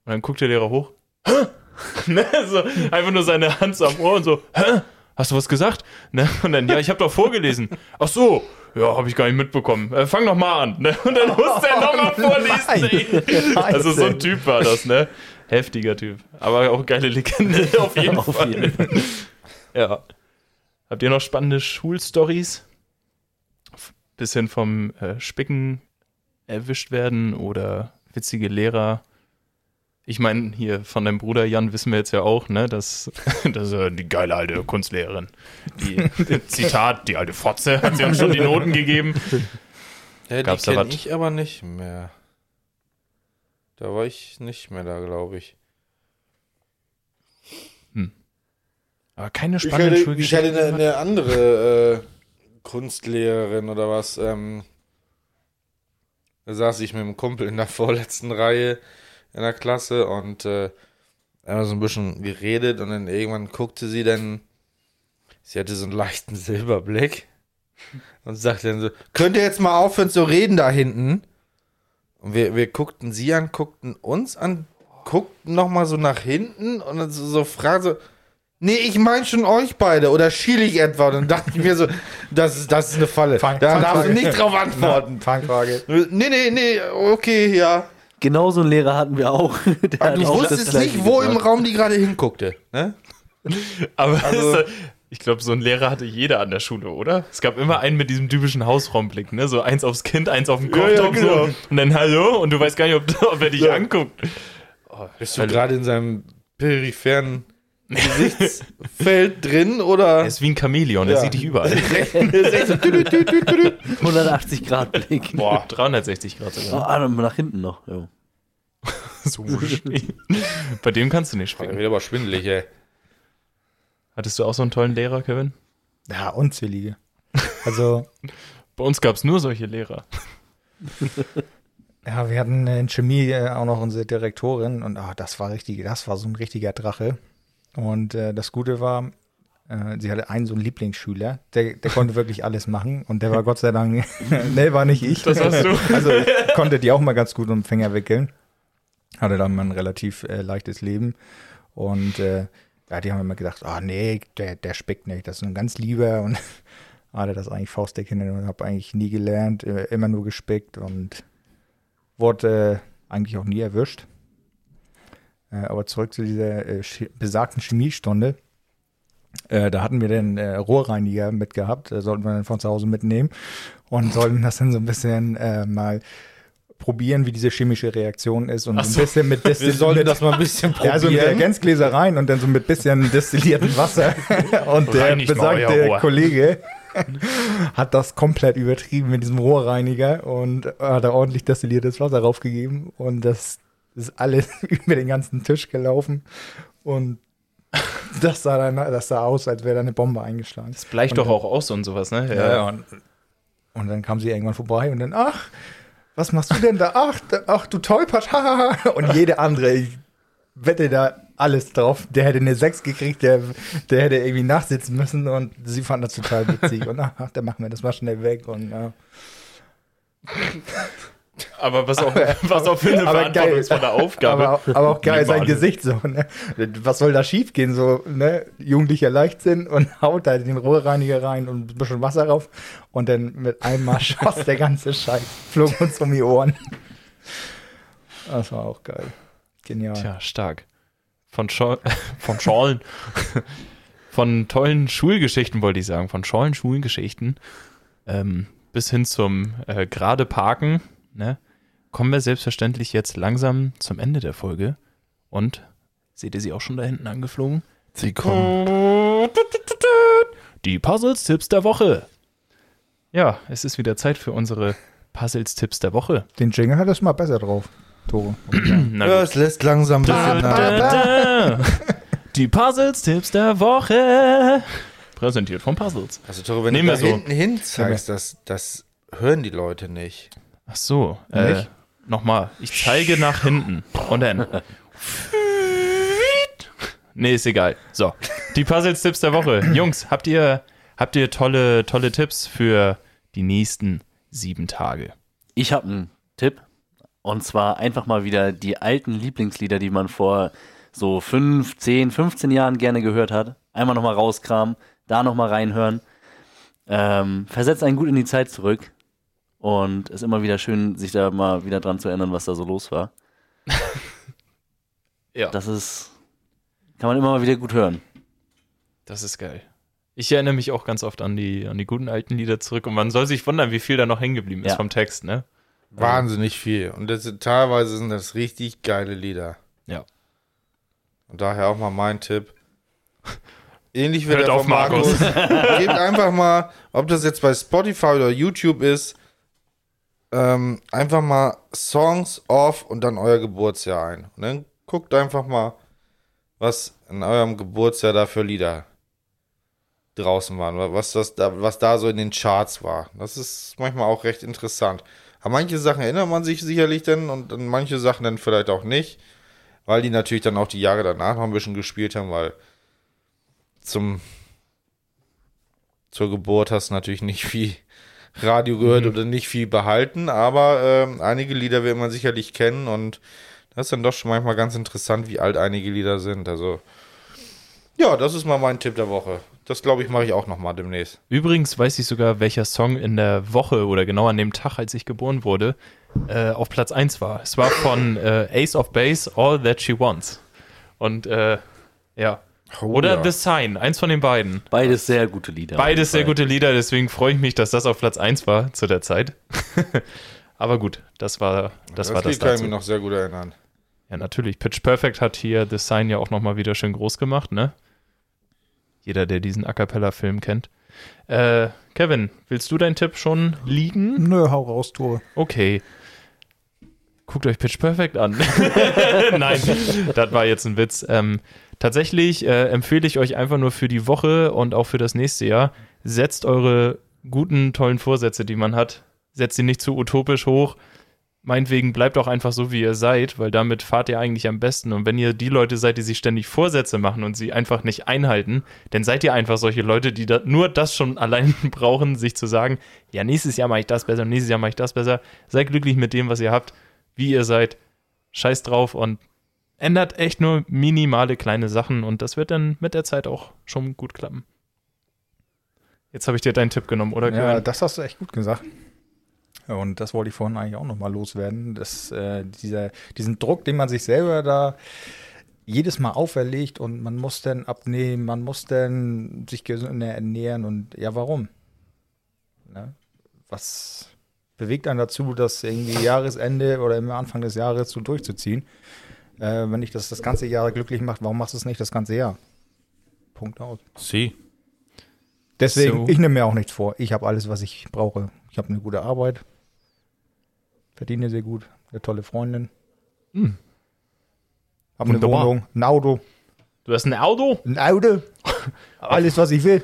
Und dann guckt der Lehrer hoch, ne, so, einfach nur seine Hand so am Ohr und so, hä? Hast du was gesagt? Ne? Und dann, ja, ich habe doch vorgelesen. Ach so, ja, habe ich gar nicht mitbekommen. Äh, fang doch mal an. Ne? Und dann musste er nochmal vorlesen. Ey. Also so ein Typ war das, ne? Heftiger Typ. Aber auch geile Legende, auf jeden Auf Fall. jeden. Ja. Habt ihr noch spannende Schulstories? Bisschen vom äh, Spicken erwischt werden oder witzige Lehrer? Ich meine, hier von deinem Bruder Jan wissen wir jetzt ja auch, ne, dass, dass äh, die geile alte Kunstlehrerin, die Zitat, die alte Fotze, hat sie uns schon die Noten gegeben. Ja, die Gab's da kenn was? ich aber nicht mehr. Da war ich nicht mehr da, glaube ich. Aber keine Ich spannenden hatte, ich Schulgeschichten. hatte eine, eine andere äh, Kunstlehrerin oder was. Ähm, da saß ich mit einem Kumpel in der vorletzten Reihe in der Klasse und äh, haben so ein bisschen geredet und dann irgendwann guckte sie dann, sie hatte so einen leichten Silberblick und sagte dann so, könnt ihr jetzt mal aufhören zu reden da hinten? Und wir, wir guckten sie an, guckten uns an, guckten nochmal so nach hinten und dann so, so fragen so, Nee, ich meine schon euch beide. Oder schiele ich etwa? Und dann dachte ich mir so, das ist, das ist eine Falle. Fang- da darfst du nicht drauf antworten. Fangfrage. Nee, nee, nee, okay, ja. Genau so einen Lehrer hatten wir auch. Der Aber hat du auch wusstest nicht, wo im gesagt. Raum die gerade hinguckte. Ne? Aber Also- ich glaube, so einen Lehrer hatte jeder an der Schule, oder? Es gab immer einen mit diesem typischen Hausraumblick, ne? So eins aufs Kind, eins auf den Kopf. Ja, ja, so. genau. Und dann Hallo und du weißt gar nicht, ob, ob er dich Ja. anguckt. Bist du gerade in seinem peripheren Gesichtsfeld drin oder? Er ist wie ein Chamäleon, er Ja. sieht dich überall. 180 Grad Blick. Boah, 360 Grad sogar. Oh, ah, nach hinten noch. Jo. Sushi. Bei dem kannst du nicht Ich bin springen. wieder aber schwindelig, ey. Hattest du auch so einen tollen Lehrer, Kevin? Ja, unzählige. Also, Bei uns gab es nur solche Lehrer. ja, wir hatten in Chemie äh, auch noch unsere Direktorin und ah, das war richtig, das war so ein richtiger Drache. Und äh, das Gute war, äh, sie hatte einen so einen Lieblingsschüler, der, der konnte wirklich alles machen und der war Gott sei Dank, nee, war nicht ich. Das hast du. Also ich konnte die auch mal ganz gut um den Finger wickeln. Hatte dann mal ein relativ äh, leichtes Leben. Und äh, ja, die haben immer gedacht, ah nee, der, der spickt nicht, das ist ein ganz lieber und hatte das eigentlich faustdick hin und habe eigentlich nie gelernt, äh, immer nur gespickt und wurde äh, eigentlich auch nie erwischt. Äh, aber zurück zu dieser äh, besagten Chemiestunde. Äh, da hatten wir den äh, Rohrreiniger mitgehabt, äh, sollten wir dann von zu Hause mitnehmen und sollten das dann so ein bisschen äh, mal probieren, wie diese chemische Reaktion ist und so ein bisschen mit Wir Destilliert. sollten das mal ein bisschen probieren. Ja, so mit Reagenzgläser rein und dann so mit bisschen destilliertem Wasser. Und der besagte. Kollege hat das komplett übertrieben mit diesem Rohrreiniger und hat da ordentlich destilliertes Wasser raufgegeben und das ist alles über den ganzen Tisch gelaufen und das sah dann, das sah aus, als wäre da eine Bombe eingeschlagen. Das bleicht Und doch dann- auch aus und sowas, ne? Ja, ja. Und, und dann kam sie irgendwann vorbei und dann, ach, was machst du denn da? Ach, da, ach du Tollpatsch. Und jede andere, ich wette da alles drauf. Der hätte eine 6 gekriegt, der, der hätte irgendwie nachsitzen müssen und sie fand das total witzig. Und ach, dann machen wir das mal schnell weg. Und, ja. Aber was auch, was auch für eine Aber verantwortungsvolle Aufgabe. Aber, auch- aber auch geil, sein. Gesicht so, ne? Was soll da schief gehen? So, ne? Jugendlicher Leichtsinn und haut da den Rohrreiniger rein und ein bisschen Wasser rauf. Und dann mit einem Mal schoss der ganze Scheiß. Flog uns um die Ohren. Das war auch geil. Genial. Tja, stark. Von, Schol von Schorlen. von tollen Schulgeschichten wollte ich sagen. Von Schollen Schulgeschichten ähm, bis hin zum äh, gerade Parken. Ne? Kommen wir selbstverständlich jetzt langsam zum Ende der Folge. Und seht ihr sie auch schon da hinten angeflogen? Sie kommen. Die Puzzles-Tipps der Woche. Ja, es ist wieder Zeit für unsere Puzzles-Tipps der Woche. Den Jingle hat es mal besser drauf, Tore. Na Ja, es lässt langsam ein Da, bisschen nach. da, da. Die Puzzles-Tipps der Woche. Präsentiert von Puzzles. Also, Tore, wenn Nehmen du da wir so. hinten hin zeigst, das, das hören die Leute nicht. Ach so. Äh, Nicht? Nochmal. Ich zeige nach hinten. Und dann. Nee, ist egal. So. Die Puzzles-Tipps der Woche. Jungs, habt ihr, habt ihr tolle, tolle Tipps für die nächsten sieben Tage? Ich habe einen Tipp. Und zwar einfach mal wieder die alten Lieblingslieder, die man vor so 5, 10, 15 Jahren gerne gehört hat. Einmal nochmal rauskramen, da nochmal reinhören. Ähm, versetzt einen gut in die Zeit zurück. Und ist immer wieder schön, sich da mal wieder dran zu erinnern, was da so los war. Ja. Das ist, kann man immer mal wieder gut hören. Das ist geil. Ich erinnere mich auch ganz oft an die, an die guten alten Lieder zurück und man soll sich wundern, wie viel da noch hängen geblieben ist Ja. vom Text, ne? Wahnsinnig viel. Und das, sind- teilweise sind das richtig geile Lieder. Ja. Und daher auch mal mein Tipp. Ähnlich wie Hört der auf, von Markus. Gebt einfach mal, ob das jetzt bei Spotify oder YouTube ist, ähm, einfach mal Songs off und dann euer Geburtsjahr ein. Und dann guckt einfach mal, was in eurem Geburtsjahr da für Lieder draußen waren, was, das da, was da so in den Charts war. Das ist manchmal auch recht interessant. An manche Sachen erinnert man sich sicherlich dann und an manche Sachen dann vielleicht auch nicht, weil die natürlich dann auch die Jahre danach noch ein bisschen gespielt haben, weil zum zur Geburt hast du natürlich nicht viel Radio gehört oder nicht viel behalten, aber ähm, einige Lieder wird man sicherlich kennen und das ist dann doch schon manchmal ganz interessant, wie alt einige Lieder sind. Also ja, das ist mal mein Tipp der Woche. Das glaube ich mache ich auch noch mal demnächst. Übrigens weiß ich sogar, welcher Song in der Woche oder genau an dem Tag, als ich geboren wurde, äh, auf Platz 1 war. Es war von äh, Ace of Base, All That She Wants. Und äh, ja. Oder ja. The Sign, eins von den beiden. Beides sehr gute Lieder. Beides sehr gute Lieder, deswegen freue ich mich, dass das auf Platz 1 war zu der Zeit. Aber gut, das war das, war das kann ich mich noch sehr gut erinnern. Ja, natürlich. Pitch Perfect hat hier The Sign ja auch nochmal wieder schön groß gemacht, ne? Jeder, der diesen A Cappella-Film kennt. Äh, Kevin, willst du deinen Tipp schon liegen? Nö, hau raus, Tore. Okay. Guckt euch Pitch Perfect an. Nein, das war jetzt ein Witz. Ähm, tatsächlich äh, empfehle ich euch einfach nur für die Woche und auch für das nächste Jahr, setzt eure guten, tollen Vorsätze, die man hat, setzt sie nicht zu utopisch hoch. Meinetwegen bleibt auch einfach so, wie ihr seid, weil damit fahrt ihr eigentlich am besten. Und wenn ihr die Leute seid, die sich ständig Vorsätze machen und sie einfach nicht einhalten, dann seid ihr einfach solche Leute, die da nur das schon allein brauchen, sich zu sagen, ja, nächstes Jahr mache ich das besser, nächstes Jahr mache ich das besser. Seid glücklich mit dem, was ihr habt, wie ihr seid. Scheiß drauf und ändert echt nur minimale kleine Sachen und das wird dann mit der Zeit auch schon gut klappen. Jetzt habe ich dir deinen Tipp genommen, oder? Ja, das hast du echt gut gesagt. Und das wollte ich vorhin eigentlich auch nochmal loswerden. Dass, äh, dieser, diesen Druck, den man sich selber da jedes Mal auferlegt und man muss dann abnehmen, man muss dann sich gesünder ernähren und ja, warum? Ne? Was bewegt einen dazu, das irgendwie Jahresende oder im Anfang des Jahres so durchzuziehen? Äh, wenn dich das das ganze Jahr glücklich macht, warum machst du es nicht das ganze Jahr? Punkt aus. Sie. Deswegen, So. ich nehme mir auch nichts vor. Ich habe alles, was ich brauche. Ich habe eine gute Arbeit, verdiene sehr gut, eine tolle Freundin, Hm. habe eine. Wohnung, ein Auto, Du hast ein Auto? ein Auto, alles, was ich will.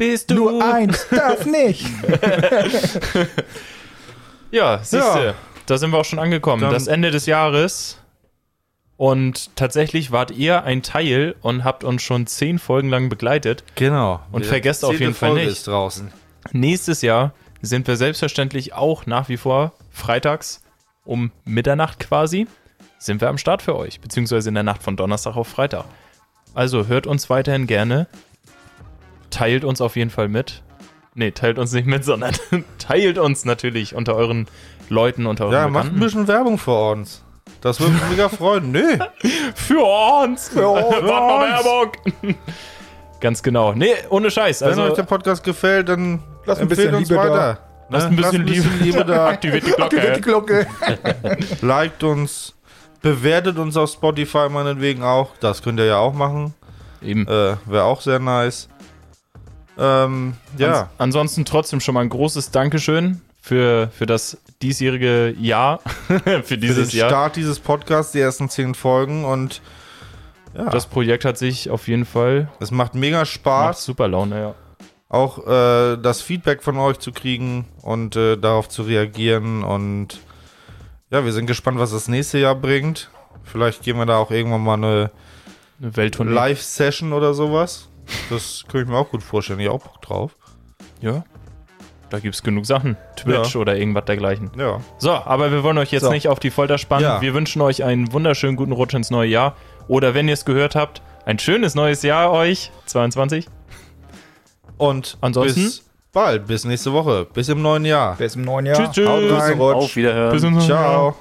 Bist Nur eins darf nicht. Ja, siehst du, Ja. da sind wir auch schon angekommen. Dann- das Ende des Jahres. Und tatsächlich wart ihr ein Teil und habt uns schon zehn Folgen lang begleitet. Genau. Und Die vergesst auf jeden Fall Folge nicht. ist draußen. Nächstes Jahr sind wir selbstverständlich auch nach wie vor freitags um Mitternacht quasi sind wir am Start für euch, beziehungsweise in der Nacht von Donnerstag auf Freitag. Also hört uns weiterhin gerne, teilt uns auf jeden Fall mit. Nee, teilt uns nicht mit, sondern teilt uns natürlich unter euren Leuten, unter euren Ja, macht ein Bekannten. bisschen Werbung für uns. Das würde mich mega freuen. Nö. Für uns! Für uns! Werbung! Ganz genau. Nee, ohne Scheiß. Wenn Also, euch der Podcast gefällt, dann Lasst ein empfehlt bisschen uns Liebe da. weiter. lasst Ne? ein bisschen, Liebe, da. Aktiviert die Glocke. Die Glocke. Liked uns. Bewertet uns auf Spotify meinetwegen auch. Das könnt ihr ja auch machen. Eben. Äh, Wäre auch sehr nice. Ähm, ja. Ans ansonsten trotzdem schon mal ein großes Dankeschön für, für das diesjährige Jahr, für Für dieses den Jahr. Start dieses Podcasts, die ersten zehn Folgen und ja, Das Projekt hat sich auf jeden Fall es macht mega macht Spaß, super Laune, ja. auch äh, das Feedback von euch zu kriegen und äh, darauf zu reagieren und ja, wir sind gespannt, was das nächste Jahr bringt. Vielleicht gehen wir da auch irgendwann mal eine Eine. Live-Session oder sowas. Das könnte ich mir auch gut vorstellen. Ich auch Bock drauf. Ja. Da gibt es genug Sachen. Twitch oder irgendwas dergleichen. Ja. So, aber wir wollen euch jetzt So. nicht auf die Folter spannen. Ja. Wir wünschen euch einen wunderschönen guten Rutsch ins neue Jahr. Oder wenn ihr es gehört habt, ein schönes neues Jahr euch, 22. Und Ansonsten? bis bald, bis nächste Woche, bis im neuen Jahr. Bis im neuen Jahr. Tschüss, tschüss. Haut rein. Auf Wiederhören. Bis ins neue Jahr. Ciao.